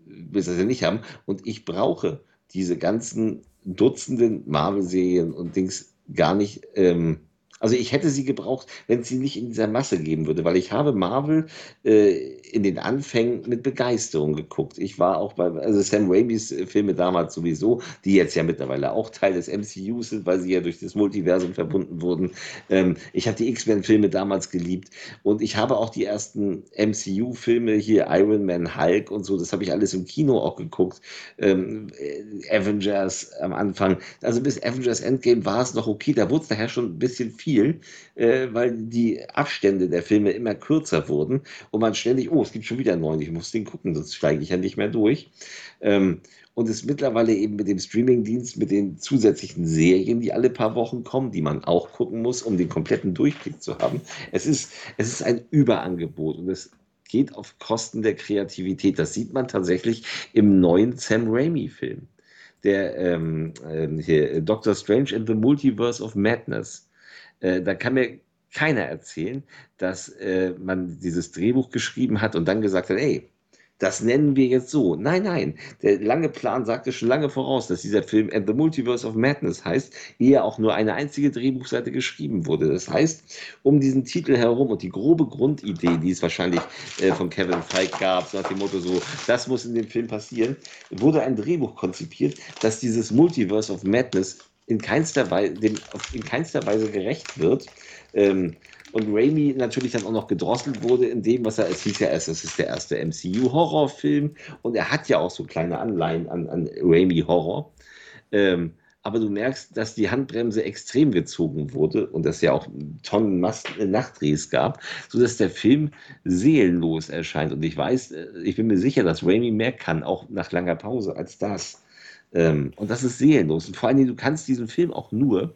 willst das ja nicht haben. Und ich brauche diese ganzen Dutzenden Marvel-Serien und Dings gar nicht. Ähm, also ich hätte sie gebraucht, wenn es sie nicht in dieser Masse geben würde, weil ich habe Marvel äh, in den Anfängen mit Begeisterung geguckt. Ich war auch bei, also Sam Raimis äh, Filme damals sowieso, die jetzt ja mittlerweile auch Teil des MCU sind, weil sie ja durch das Multiversum verbunden wurden. Ähm, ich habe die X-Men-Filme damals geliebt und ich habe auch die ersten MCU-Filme hier, Iron Man, Hulk und so, das habe ich alles im Kino auch geguckt. Ähm, äh, Avengers am Anfang. Also bis Avengers Endgame war es noch okay, da wurde es nachher schon ein bisschen viel, äh, weil die Abstände der Filme immer kürzer wurden und man ständig, oh, es gibt schon wieder einen neuen, ich muss den gucken, sonst steige ich ja nicht mehr durch. Ähm, und es mittlerweile eben mit dem Streamingdienst, mit den zusätzlichen Serien, die alle paar Wochen kommen, die man auch gucken muss, um den kompletten Durchblick zu haben. Es ist, es ist ein Überangebot und es geht auf Kosten der Kreativität. Das sieht man tatsächlich im neuen Sam Raimi-Film. Der ähm, ähm, hier, Doctor Strange in the Multiverse of Madness. Äh, da kann mir keiner erzählen, dass äh, man dieses Drehbuch geschrieben hat und dann gesagt hat, ey, das nennen wir jetzt so. Nein, nein. Der lange Plan sagte schon lange voraus, dass dieser Film And the Multiverse of Madness heißt, ehe auch nur eine einzige Drehbuchseite geschrieben wurde. Das heißt, um diesen Titel herum und die grobe Grundidee, die es wahrscheinlich äh, von Kevin Feige gab, so nach dem Motto so, das muss in dem Film passieren, wurde ein Drehbuch konzipiert, das dieses Multiverse of Madness in keinster Weise, dem in keinster Weise gerecht wird. Ähm, und Raimi natürlich dann auch noch gedrosselt wurde in dem, was er, es hieß ja erst, es ist der erste MCU-Horrorfilm und er hat ja auch so kleine Anleihen an, an Raimi-Horror. Ähm, aber du merkst, dass die Handbremse extrem gezogen wurde und dass ja auch Tonnen Nachtdrehs gab, sodass der Film seelenlos erscheint. Und ich weiß, äh, ich bin mir sicher, dass Raimi mehr kann, auch nach langer Pause, als das. Ähm, und das ist seelenlos. Und vor allen Dingen, du kannst diesen Film auch nur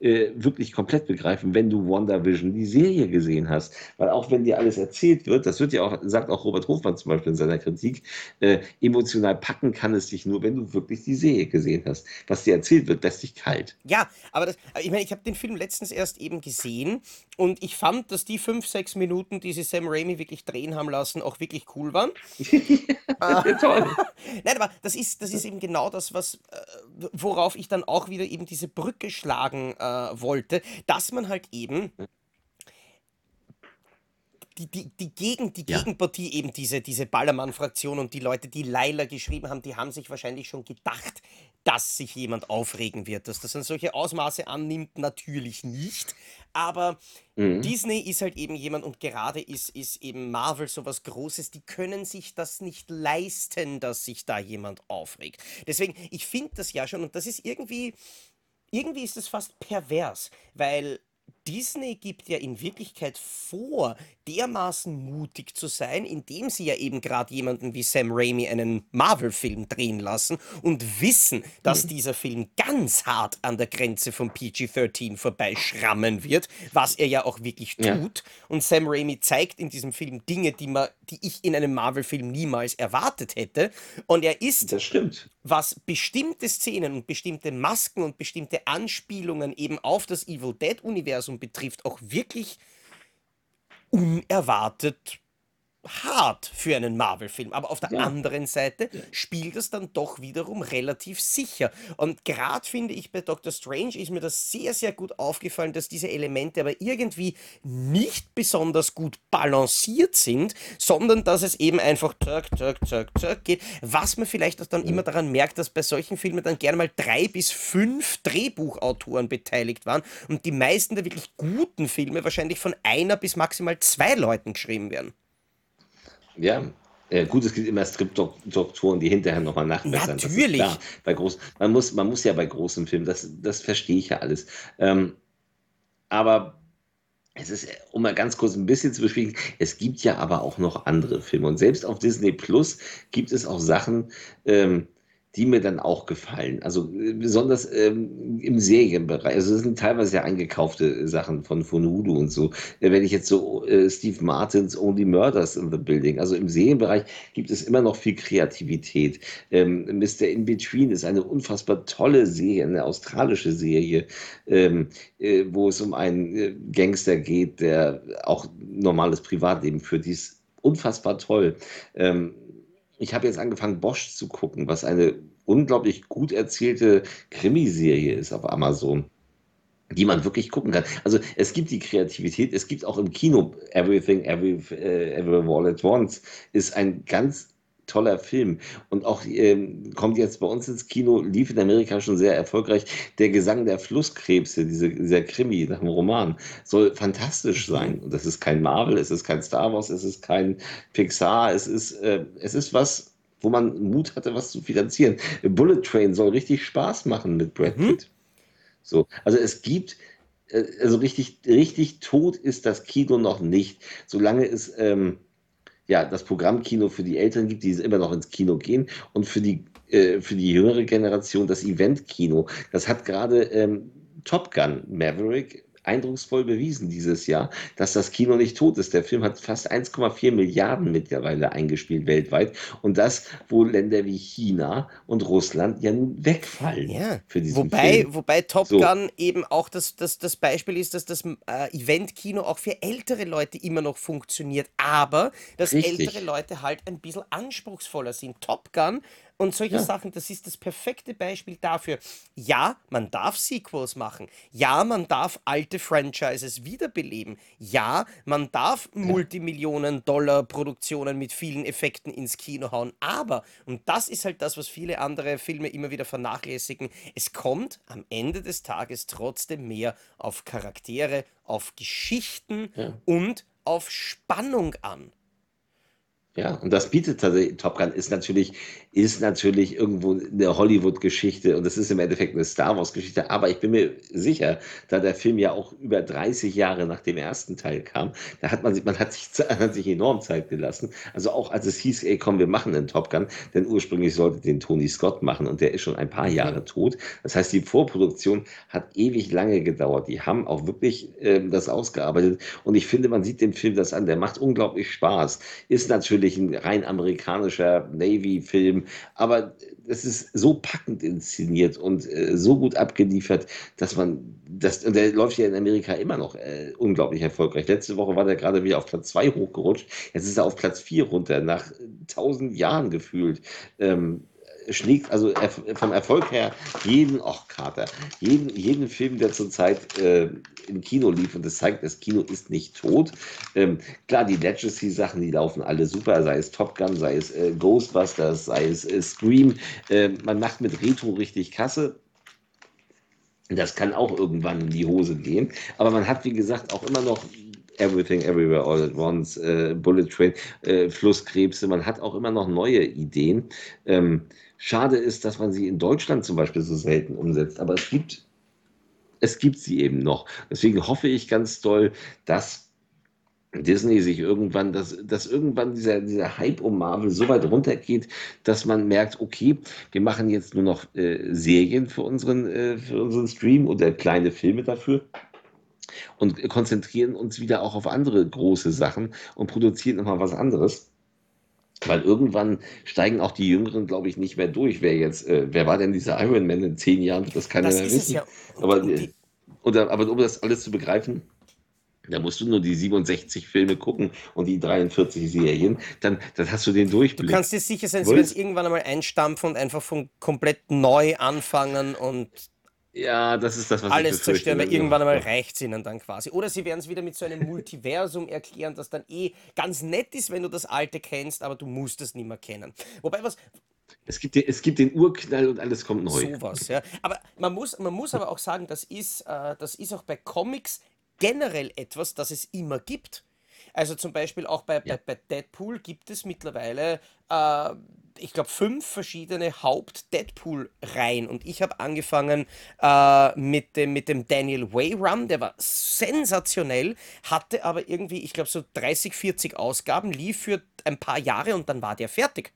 äh, wirklich komplett begreifen, wenn du WandaVision, die Serie gesehen hast. Weil auch wenn dir alles erzählt wird, das wird ja auch, sagt auch Robert Hofmann zum Beispiel in seiner Kritik, äh, emotional packen kann es dich nur, wenn du wirklich die Serie gesehen hast. Was dir erzählt wird, lässt dich kalt. Ja, aber das, ich meine, ich habe den Film letztens erst eben gesehen und ich fand, dass die fünf, sechs Minuten, die sie Sam Raimi wirklich drehen haben lassen, auch wirklich cool waren. äh, Toll. Nein, aber das ist, das ist eben genau das, was, äh, worauf ich dann auch wieder eben diese Brücke schlagen äh, äh, wollte, dass man halt eben die, die, die, Gegen, die ja. Gegenpartie, eben diese, diese Ballermann-Fraktion und die Leute, die Laila geschrieben haben, die haben sich wahrscheinlich schon gedacht, dass sich jemand aufregen wird. Dass das dann solche Ausmaße annimmt, natürlich nicht. Aber mhm. Disney ist halt eben jemand und gerade ist, ist eben Marvel so was Großes, die können sich das nicht leisten, dass sich da jemand aufregt. Deswegen, ich finde das ja schon und das ist irgendwie irgendwie ist es fast pervers, weil Disney gibt ja in Wirklichkeit vor, dermaßen mutig zu sein, indem sie ja eben gerade jemanden wie Sam Raimi einen Marvel-Film drehen lassen und wissen, dass mhm. dieser Film ganz hart an der Grenze von PG-13 vorbeischrammen wird, was er ja auch wirklich tut. Ja. Und Sam Raimi zeigt in diesem Film Dinge, die, man, die ich in einem Marvel-Film niemals erwartet hätte. Und er ist, was bestimmte Szenen und bestimmte Masken und bestimmte Anspielungen eben auf das Evil Dead-Universum betrifft, auch wirklich unerwartet hart für einen Marvel-Film. Aber auf der ja. anderen Seite spielt es dann doch wiederum relativ sicher. Und gerade finde ich bei Doctor Strange ist mir das sehr, sehr gut aufgefallen, dass diese Elemente aber irgendwie nicht besonders gut balanciert sind, sondern dass es eben einfach zirk, zirk, zirk, zirk geht. Was man vielleicht auch dann immer daran merkt, dass bei solchen Filmen dann gerne mal drei bis fünf Drehbuchautoren beteiligt waren und die meisten der wirklich guten Filme wahrscheinlich von einer bis maximal zwei Leuten geschrieben werden. Ja, äh, gut, es gibt immer Skriptdoktoren, die hinterher nochmal nachbessern. Natürlich. Bei groß, man, muss, man muss ja bei großen Filmen, das, das verstehe ich ja alles. Ähm, aber es ist, um mal ganz kurz ein bisschen zu beschwiegen, es gibt ja aber auch noch andere Filme. Und selbst auf Disney Plus gibt es auch Sachen, ähm, die mir dann auch gefallen. Also äh, besonders ähm, im Serienbereich. Also das sind teilweise ja eingekaufte Sachen von, Hulu und so. Äh, wenn ich jetzt so äh, Steve Martins Only Murders in the Building, also im Serienbereich gibt es immer noch viel Kreativität. Ähm, Mr. In Between ist eine unfassbar tolle Serie, eine australische Serie, ähm, äh, wo es um einen äh, Gangster geht, der auch normales Privatleben führt. Die ist unfassbar toll. Ähm, ich habe jetzt angefangen, Bosch zu gucken, was eine unglaublich gut erzählte Krimiserie ist auf Amazon die man wirklich gucken kann. Also es gibt die Kreativität, es gibt auch im Kino Everything, Every, uh, Everywhere All at Once ist ein ganz toller Film. Und auch ähm, kommt jetzt bei uns ins Kino, lief in Amerika schon sehr erfolgreich. Der Gesang der Flusskrebse, diese, dieser Krimi nach dem Roman, soll fantastisch mhm. sein. Und das ist kein Marvel, es ist kein Star Wars, es ist kein Pixar, es ist, äh, es ist was, wo man Mut hatte, was zu finanzieren. Bullet Train soll richtig Spaß machen mit Brad mhm. Pitt. Mhm. So, also es gibt äh, also richtig, richtig tot ist das Kino noch nicht, solange es ähm, ja, das Programmkino für die Eltern gibt, die immer noch ins Kino gehen und für die, äh, für die jüngere Generation das Eventkino. Das hat gerade ähm, Top Gun Maverick eindrucksvoll bewiesen dieses Jahr, dass das Kino nicht tot ist. Der Film hat fast 1,4 Milliarden mittlerweile eingespielt weltweit und das, wo Länder wie China und Russland ja nun wegfallen ja. für diesen wobei, Film. Wobei Top so. Gun eben auch das, das, das Beispiel ist, dass das äh, Eventkino auch für ältere Leute immer noch funktioniert, aber dass Richtig. ältere Leute halt ein bisschen anspruchsvoller sind. Top Gun Und solche Ja. Sachen, das ist das perfekte Beispiel dafür. Ja, man darf Sequels machen. Ja, man darf alte Franchises wiederbeleben. Ja, man darf Multimillionen-Dollar-Produktionen mit vielen Effekten ins Kino hauen. Aber, und das ist halt das, was viele andere Filme immer wieder vernachlässigen, es kommt am Ende des Tages trotzdem mehr auf Charaktere, auf Geschichten Ja. und auf Spannung an. Ja, und das bietet tatsächlich Top Gun ist natürlich ist natürlich irgendwo eine Hollywood-Geschichte und das ist im Endeffekt eine Star Wars-Geschichte, aber ich bin mir sicher, da der Film ja auch über 30 Jahre nach dem ersten Teil kam, da hat man sich man hat sich hat sich enorm Zeit gelassen. Also, auch als es hieß: „Ey, komm, wir machen 'nen Top Gun“, denn ursprünglich sollte den Tony Scott machen und der ist schon ein paar. Jahre tot. Das heißt, die Vorproduktion hat ewig lange gedauert. Die haben auch wirklich, ähm, das ausgearbeitet und ich finde, man sieht dem Film das an. Der macht unglaublich Spaß. Ist natürlich ein rein amerikanischer Navy-Film, aber es ist so packend inszeniert und, äh, so gut abgeliefert, dass man das und der läuft ja in Amerika immer noch, äh, unglaublich erfolgreich. Letzte Woche war der gerade wieder auf Platz 2 hochgerutscht. Jetzt ist er auf Platz 4 runter, nach 1.000 Jahren gefühlt. Ähm, schlägt also vom Erfolg her jeden ach Kater, jeden jeden Film, der zurzeit, äh, im Kino lief und das zeigt, das Kino ist nicht tot. Ähm, klar, die Legacy-Sachen, die laufen alle super, sei es Top Gun, sei es, äh, Ghostbusters, sei es, äh, Scream. Ähm, man macht mit Retro richtig Kasse. Das kann auch irgendwann in die Hose gehen, aber man hat, wie gesagt, auch immer noch Everything Everywhere All at Once, äh, Bullet Train, äh, Flusskrebse. Man hat auch immer noch neue Ideen. Ähm, schade ist, dass man sie in Deutschland zum Beispiel so selten umsetzt, aber es gibt es gibt sie eben noch. Deswegen hoffe ich ganz doll, dass Disney sich irgendwann dass dass irgendwann dieser dieser Hype um Marvel so weit runtergeht, dass man merkt: „Okay, wir machen jetzt nur noch, äh, Serien für unseren äh, für unseren Stream oder kleine Filme dafür und konzentrieren uns wieder auch auf andere große Sachen und produzieren noch mal was anderes.“ Weil irgendwann steigen auch die Jüngeren, glaube ich, nicht mehr durch. Wer jetzt äh, wer war denn dieser Iron Man in 10 Jahren? Das keiner Das mehr wissen. ja. Aber, äh, oder aber um das alles zu begreifen, da musst du nur die 67 Filme gucken und die 43 Serien, dann dann hast du den du Durchblick. kannst dir sicher sein, sie werden es irgendwann einmal einstampfen und einfach von komplett neu anfangen und Ja, das ist das, was ich alles zerstören, weil irgendwann einmal reicht es ihnen dann quasi. Oder sie werden es wieder mit so einem Multiversum erklären, das dann eh ganz nett ist, wenn du das alte kennst, aber du musst es nicht mehr kennen. Wobei was Es gibt den es gibt den Urknall und alles kommt neu. sowas, ja. Aber man muss, man muss aber auch sagen, das ist, äh, das ist auch bei Comics generell etwas, das es immer gibt. Also zum Beispiel auch bei, bei, Ja. bei Deadpool gibt es mittlerweile, äh, ich glaube, fünf verschiedene Haupt-Deadpool-Reihen. Und ich habe angefangen äh, mit, dem, mit dem Daniel Way Run, der war sensationell, hatte aber irgendwie, ich glaube, so 30, 40 Ausgaben, lief für ein paar Jahre und dann war der fertig.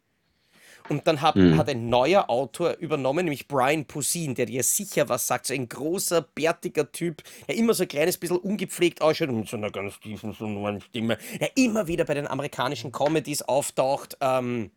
Und dann hat, Mhm. hat ein neuer Autor übernommen, nämlich Brian Posehn, der dir sicher was sagt. So ein großer, bärtiger Typ, der immer so ein kleines bisschen ungepflegt ausschaut und mit so einer ganz tiefen, so Stimme, der immer wieder bei den amerikanischen Comedies auftaucht. Ähm,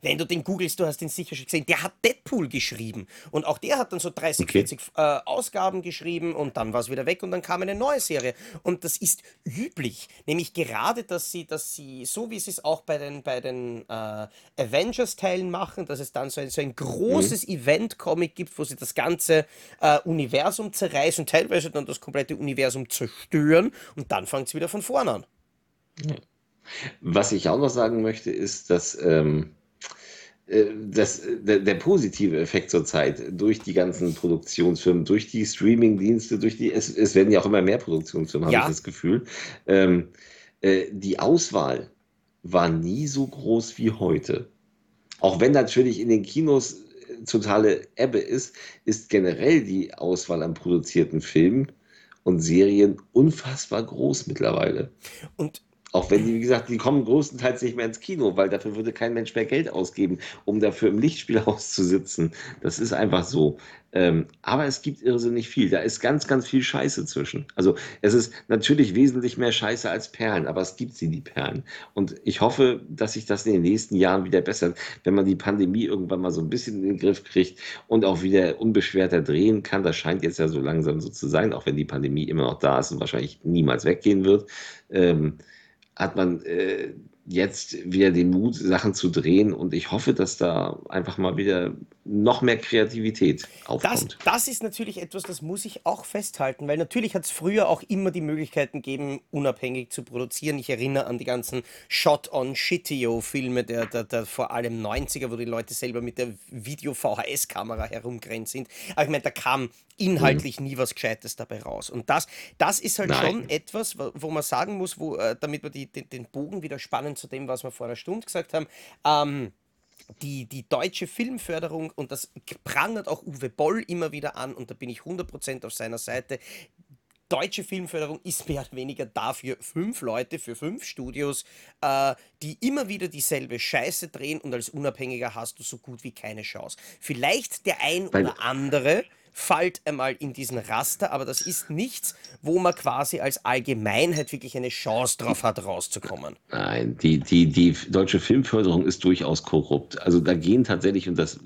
wenn du den googelst, du hast ihn sicher schon gesehen, der hat Deadpool geschrieben. Und auch der hat dann so 30, Okay. 40 äh, Ausgaben geschrieben und dann war es wieder weg und dann kam eine neue Serie. Und das ist üblich. Nämlich gerade, dass sie, dass sie, so wie sie es auch bei den, bei den äh, Avengers-Teilen machen, dass es dann so ein, so ein großes Event-Comic gibt, wo sie das ganze äh, Universum zerreißen, teilweise dann das komplette Universum zerstören und dann fängt es wieder von vorne an. Was ich auch noch sagen möchte, ist, dass, ähm, äh, dass äh, der der positive Effekt zurzeit durch die ganzen Produktionsfirmen, durch die Streamingdienste, durch die es es werden ja auch immer mehr Produktionsfirmen, habe ich Ja, das Gefühl. Ähm, äh, die Auswahl war nie so groß wie heute. Auch wenn natürlich in den Kinos äh, totale Ebbe ist, ist generell die Auswahl an produzierten Filmen und Serien unfassbar groß mittlerweile. und Auch wenn die, wie gesagt, die kommen größtenteils nicht mehr ins Kino, weil dafür würde kein Mensch mehr Geld ausgeben, um dafür im Lichtspielhaus zu sitzen. Das ist einfach so. Ähm, aber es gibt irrsinnig viel. Da ist ganz, ganz viel Scheiße zwischen. Also es ist natürlich wesentlich mehr Scheiße als Perlen, aber es gibt sie, die Perlen. Und ich hoffe, dass sich das in den nächsten Jahren wieder bessert, wenn man die Pandemie irgendwann mal so ein bisschen in den Griff kriegt und auch wieder unbeschwerter drehen kann. Das scheint jetzt ja so langsam so zu sein, auch wenn die Pandemie immer noch da ist und wahrscheinlich niemals weggehen wird. Ähm, hat man äh, jetzt wieder den Mut, Sachen zu drehen. Und ich hoffe, dass da einfach mal wieder noch mehr Kreativität aufkommt. Das, das ist natürlich etwas, das muss ich auch festhalten, weil natürlich hat es früher auch immer die Möglichkeiten gegeben, unabhängig zu produzieren. Ich erinnere an die ganzen Shot-on-Shitio-Filme der, der, der vor allem 90er, wo die Leute selber mit der Video-VHS-Kamera herumgerannt sind. Aber ich meine, da kam inhaltlich mhm. nie was Gescheites dabei raus. Und das, das ist halt Nein. schon etwas, wo man sagen muss, wo, äh, damit wir die, den, den Bogen wieder spannen zu dem, was wir vor einer Stunde gesagt haben, ähm, die, die deutsche Filmförderung, und das prangert auch Uwe Boll immer wieder an, und da bin ich 100% auf seiner Seite, deutsche Filmförderung ist mehr oder weniger dafür fünf Leute für fünf Studios, äh, die immer wieder dieselbe Scheiße drehen und als Unabhängiger hast du so gut wie keine Chance. Vielleicht der ein Weil oder andere fällt einmal in diesen Raster, aber das ist nichts, wo man quasi als Allgemeinheit wirklich eine Chance drauf hat, rauszukommen. Nein, die, die, die deutsche Filmförderung ist durchaus korrupt. Also da gehen tatsächlich, und das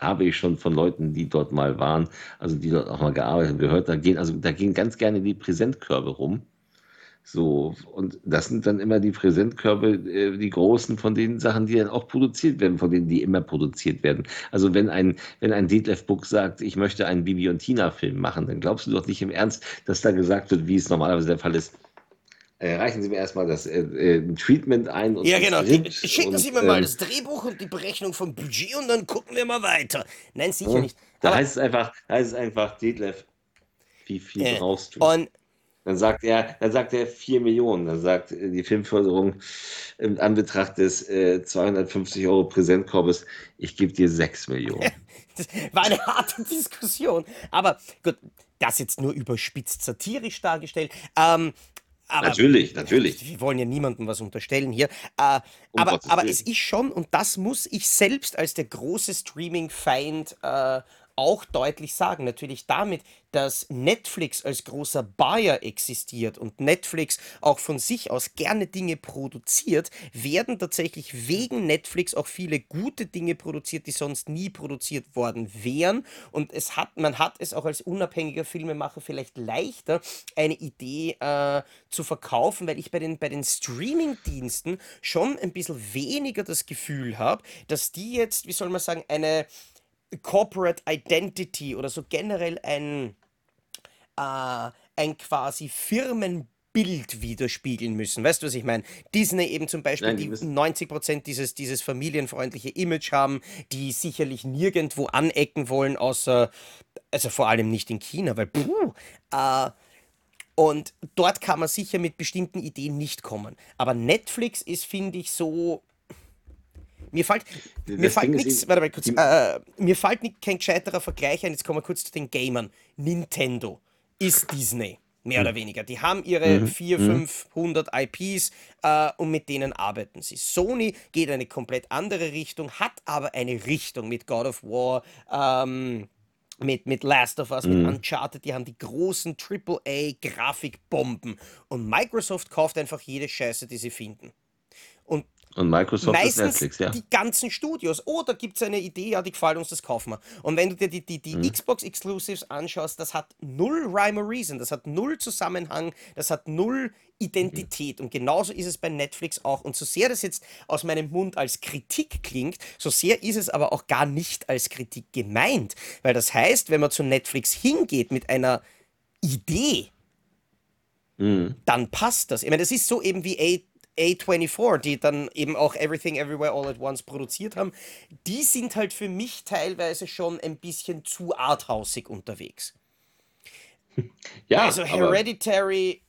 habe ich schon von Leuten, die dort mal waren, also die dort auch mal gearbeitet haben, gehört, da gehen, also da gehen ganz gerne die Präsentkörbe rum. So, und das sind dann immer die Präsentkörbe, äh, die großen von den Sachen, die dann auch produziert werden, von denen die immer produziert werden. Also wenn ein, wenn ein Detlef Buck sagt, ich möchte einen Bibi und Tina-Film machen, dann glaubst du doch nicht im Ernst, dass da gesagt wird, wie es normalerweise der Fall ist. Äh, reichen Sie mir erstmal das äh, äh, Treatment ein. Und ja, genau. Schicken und, Sie mir mal ähm, das Drehbuch und die Berechnung vom Budget und dann gucken wir mal weiter. Nein, sicher ja, nicht. Da heißt es einfach, heißt es einfach, Detlef, wie viel äh, brauchst du? Und dann sagt er, dann sagt er 4 Millionen. Dann sagt die Filmförderung im Anbetracht des äh, 250 Euro Präsentkorbes, ich gebe dir 6 Millionen. das war eine harte Diskussion. Aber gut, das jetzt nur überspitzt satirisch dargestellt. Ähm, aber natürlich, natürlich. Wir wollen ja niemandem was unterstellen hier. Äh, um aber aber es ist schon, und das muss ich selbst als der große Streaming-Feind äh, auch deutlich sagen. Natürlich damit, dass Netflix als großer Buyer existiert und Netflix auch von sich aus gerne Dinge produziert, werden tatsächlich wegen Netflix auch viele gute Dinge produziert, die sonst nie produziert worden wären. Und es hat, man hat es auch als unabhängiger Filmemacher vielleicht leichter, eine Idee äh, zu verkaufen, weil ich bei den, bei den Streaming-Diensten schon ein bisschen weniger das Gefühl habe, dass die jetzt, wie soll man sagen, eine Corporate Identity oder so generell ein, äh, ein quasi Firmenbild widerspiegeln müssen. Weißt du, was ich meine? Disney eben zum Beispiel, Nein, die, die 90% dieses, dieses familienfreundliche Image haben, die sicherlich nirgendwo anecken wollen, außer, also vor allem nicht in China, weil, puh, äh, und dort kann man sicher mit bestimmten Ideen nicht kommen. Aber Netflix ist, finde ich, so mir fällt, mir fällt nichts, warte mal kurz, äh, mir fällt nicht, kein gescheiterer Vergleich ein, jetzt kommen wir kurz zu den Gamern. Nintendo ist Disney, mehr oder hm. weniger. Die haben ihre mhm. 400, 500 IPs äh, und mit denen arbeiten sie. Sony geht eine komplett andere Richtung, hat aber eine Richtung mit God of War, ähm, mit, mit Last of Us, mhm. mit Uncharted, die haben die großen AAA-Grafikbomben. Und Microsoft kauft einfach jede Scheiße, die sie finden. Und und Microsoft Meistens ist Netflix, ja. Die ganzen Studios. Oder gibt es eine Idee, ja, die gefällt uns, das kaufen wir. Und wenn du dir die, die, die mhm. Xbox Exclusives anschaust, das hat null Rhyme or Reason, das hat null Zusammenhang, das hat null Identität. Mhm. Und genauso ist es bei Netflix auch. Und so sehr das jetzt aus meinem Mund als Kritik klingt, so sehr ist es aber auch gar nicht als Kritik gemeint. Weil das heißt, wenn man zu Netflix hingeht mit einer Idee, mhm. dann passt das. Ich meine, das ist so eben wie A24, die dann eben auch Everything Everywhere All at Once produziert haben, die sind halt für mich teilweise schon ein bisschen zu arthausig unterwegs. Ja, also Hereditary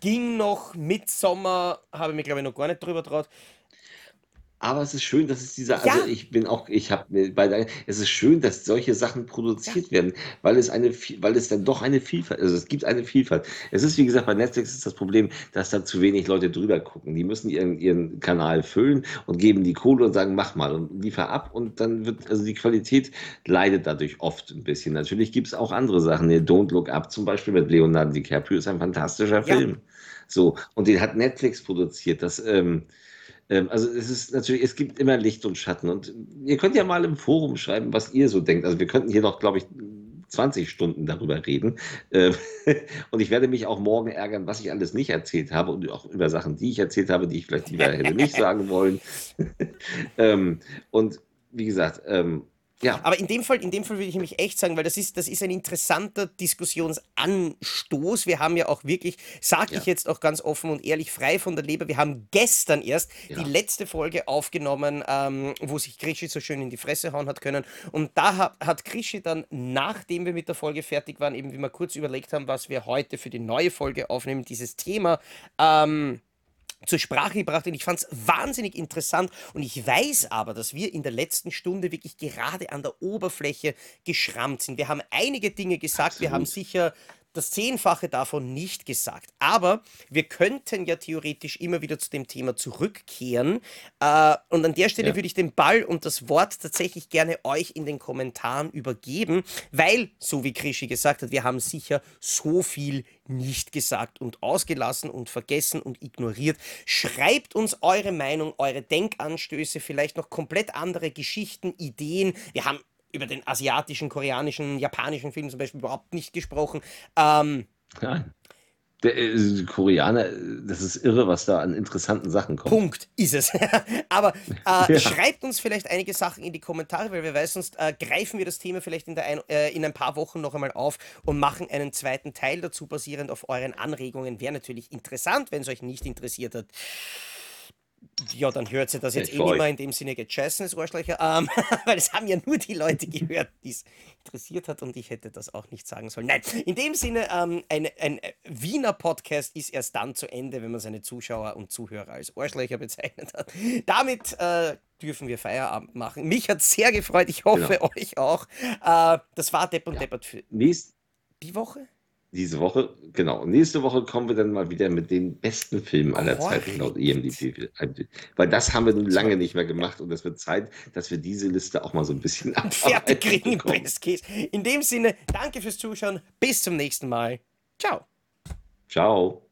ging noch, Midsommer habe ich mir glaube ich noch gar nicht drüber traut. Aber es ist schön, dass es diese, also ja. ich bin auch, ich habe bei der, es ist schön, dass solche Sachen produziert ja. werden, weil es eine, weil es dann doch eine Vielfalt, also es gibt eine Vielfalt. Es ist wie gesagt bei Netflix ist das Problem, dass da zu wenig Leute drüber gucken. Die müssen ihren, ihren Kanal füllen und geben die Kohle und sagen, mach mal und liefer ab und dann wird, also die Qualität leidet dadurch oft ein bisschen. Natürlich gibt es auch andere Sachen. Don't Look Up zum Beispiel mit Leonardo DiCaprio ist ein fantastischer Film. Ja. So und den hat Netflix produziert. Das ähm, also es ist natürlich, es gibt immer Licht und Schatten. Und ihr könnt ja mal im Forum schreiben, was ihr so denkt. Also wir könnten hier noch, glaube ich, 20 Stunden darüber reden. Ähm, und ich werde mich auch morgen ärgern, was ich alles nicht erzählt habe und auch über Sachen, die ich erzählt habe, die ich vielleicht lieber hätte nicht sagen wollen. ähm, und wie gesagt, ähm, ja. Aber in dem Fall, in dem Fall würde ich nämlich echt sagen, weil das ist, das ist ein interessanter Diskussionsanstoß. Wir haben ja auch wirklich, sage ja. ich jetzt auch ganz offen und ehrlich, frei von der Leber, wir haben gestern erst ja. die letzte Folge aufgenommen, ähm, wo sich Krischi so schön in die Fresse hauen hat können. Und da hat, hat Krischi dann, nachdem wir mit der Folge fertig waren, eben wie wir kurz überlegt haben, was wir heute für die neue Folge aufnehmen, dieses Thema. Ähm, zur Sprache gebracht und ich fand es wahnsinnig interessant und ich weiß aber, dass wir in der letzten Stunde wirklich gerade an der Oberfläche geschrammt sind. Wir haben einige Dinge gesagt, Absolut. wir haben sicher das Zehnfache davon nicht gesagt. Aber wir könnten ja theoretisch immer wieder zu dem Thema zurückkehren. Äh, und an der Stelle ja. würde ich den Ball und das Wort tatsächlich gerne euch in den Kommentaren übergeben, weil, so wie Krischi gesagt hat, wir haben sicher so viel nicht gesagt und ausgelassen und vergessen und ignoriert. Schreibt uns eure Meinung, eure Denkanstöße, vielleicht noch komplett andere Geschichten, Ideen. Wir haben über den asiatischen, koreanischen, japanischen Film zum Beispiel überhaupt nicht gesprochen. Ähm, Nein. Der äh, Koreaner, das ist irre, was da an interessanten Sachen kommt. Punkt, ist es. Aber äh, ja. schreibt uns vielleicht einige Sachen in die Kommentare, weil wir weiß, sonst äh, greifen wir das Thema vielleicht in, ein, äh, in, ein, paar Wochen noch einmal auf und machen einen zweiten Teil dazu, basierend auf euren Anregungen. Wäre natürlich interessant, wenn es euch nicht interessiert hat ja, dann hört sie das jetzt eh nicht mehr in dem Sinne gechessen, das Arschlöcher, ähm, weil es haben ja nur die Leute gehört, die es interessiert hat und ich hätte das auch nicht sagen sollen. Nein, in dem Sinne, ähm, ein, ein Wiener Podcast ist erst dann zu Ende, wenn man seine Zuschauer und Zuhörer als Arschlöcher bezeichnet hat. Damit äh, dürfen wir Feierabend machen. Mich hat sehr gefreut, ich hoffe genau. euch auch. Äh, das war Depp und ja. Deppert für Nächst die Woche diese Woche, genau. Nächste Woche kommen wir dann mal wieder mit den besten Filmen aller Zeiten laut EMDB. Weil das haben wir nun lange nicht mehr gemacht und es wird Zeit, dass wir diese Liste auch mal so ein bisschen fertig kriegen. Best Case. In dem Sinne, danke fürs Zuschauen. Bis zum nächsten Mal. Ciao. Ciao.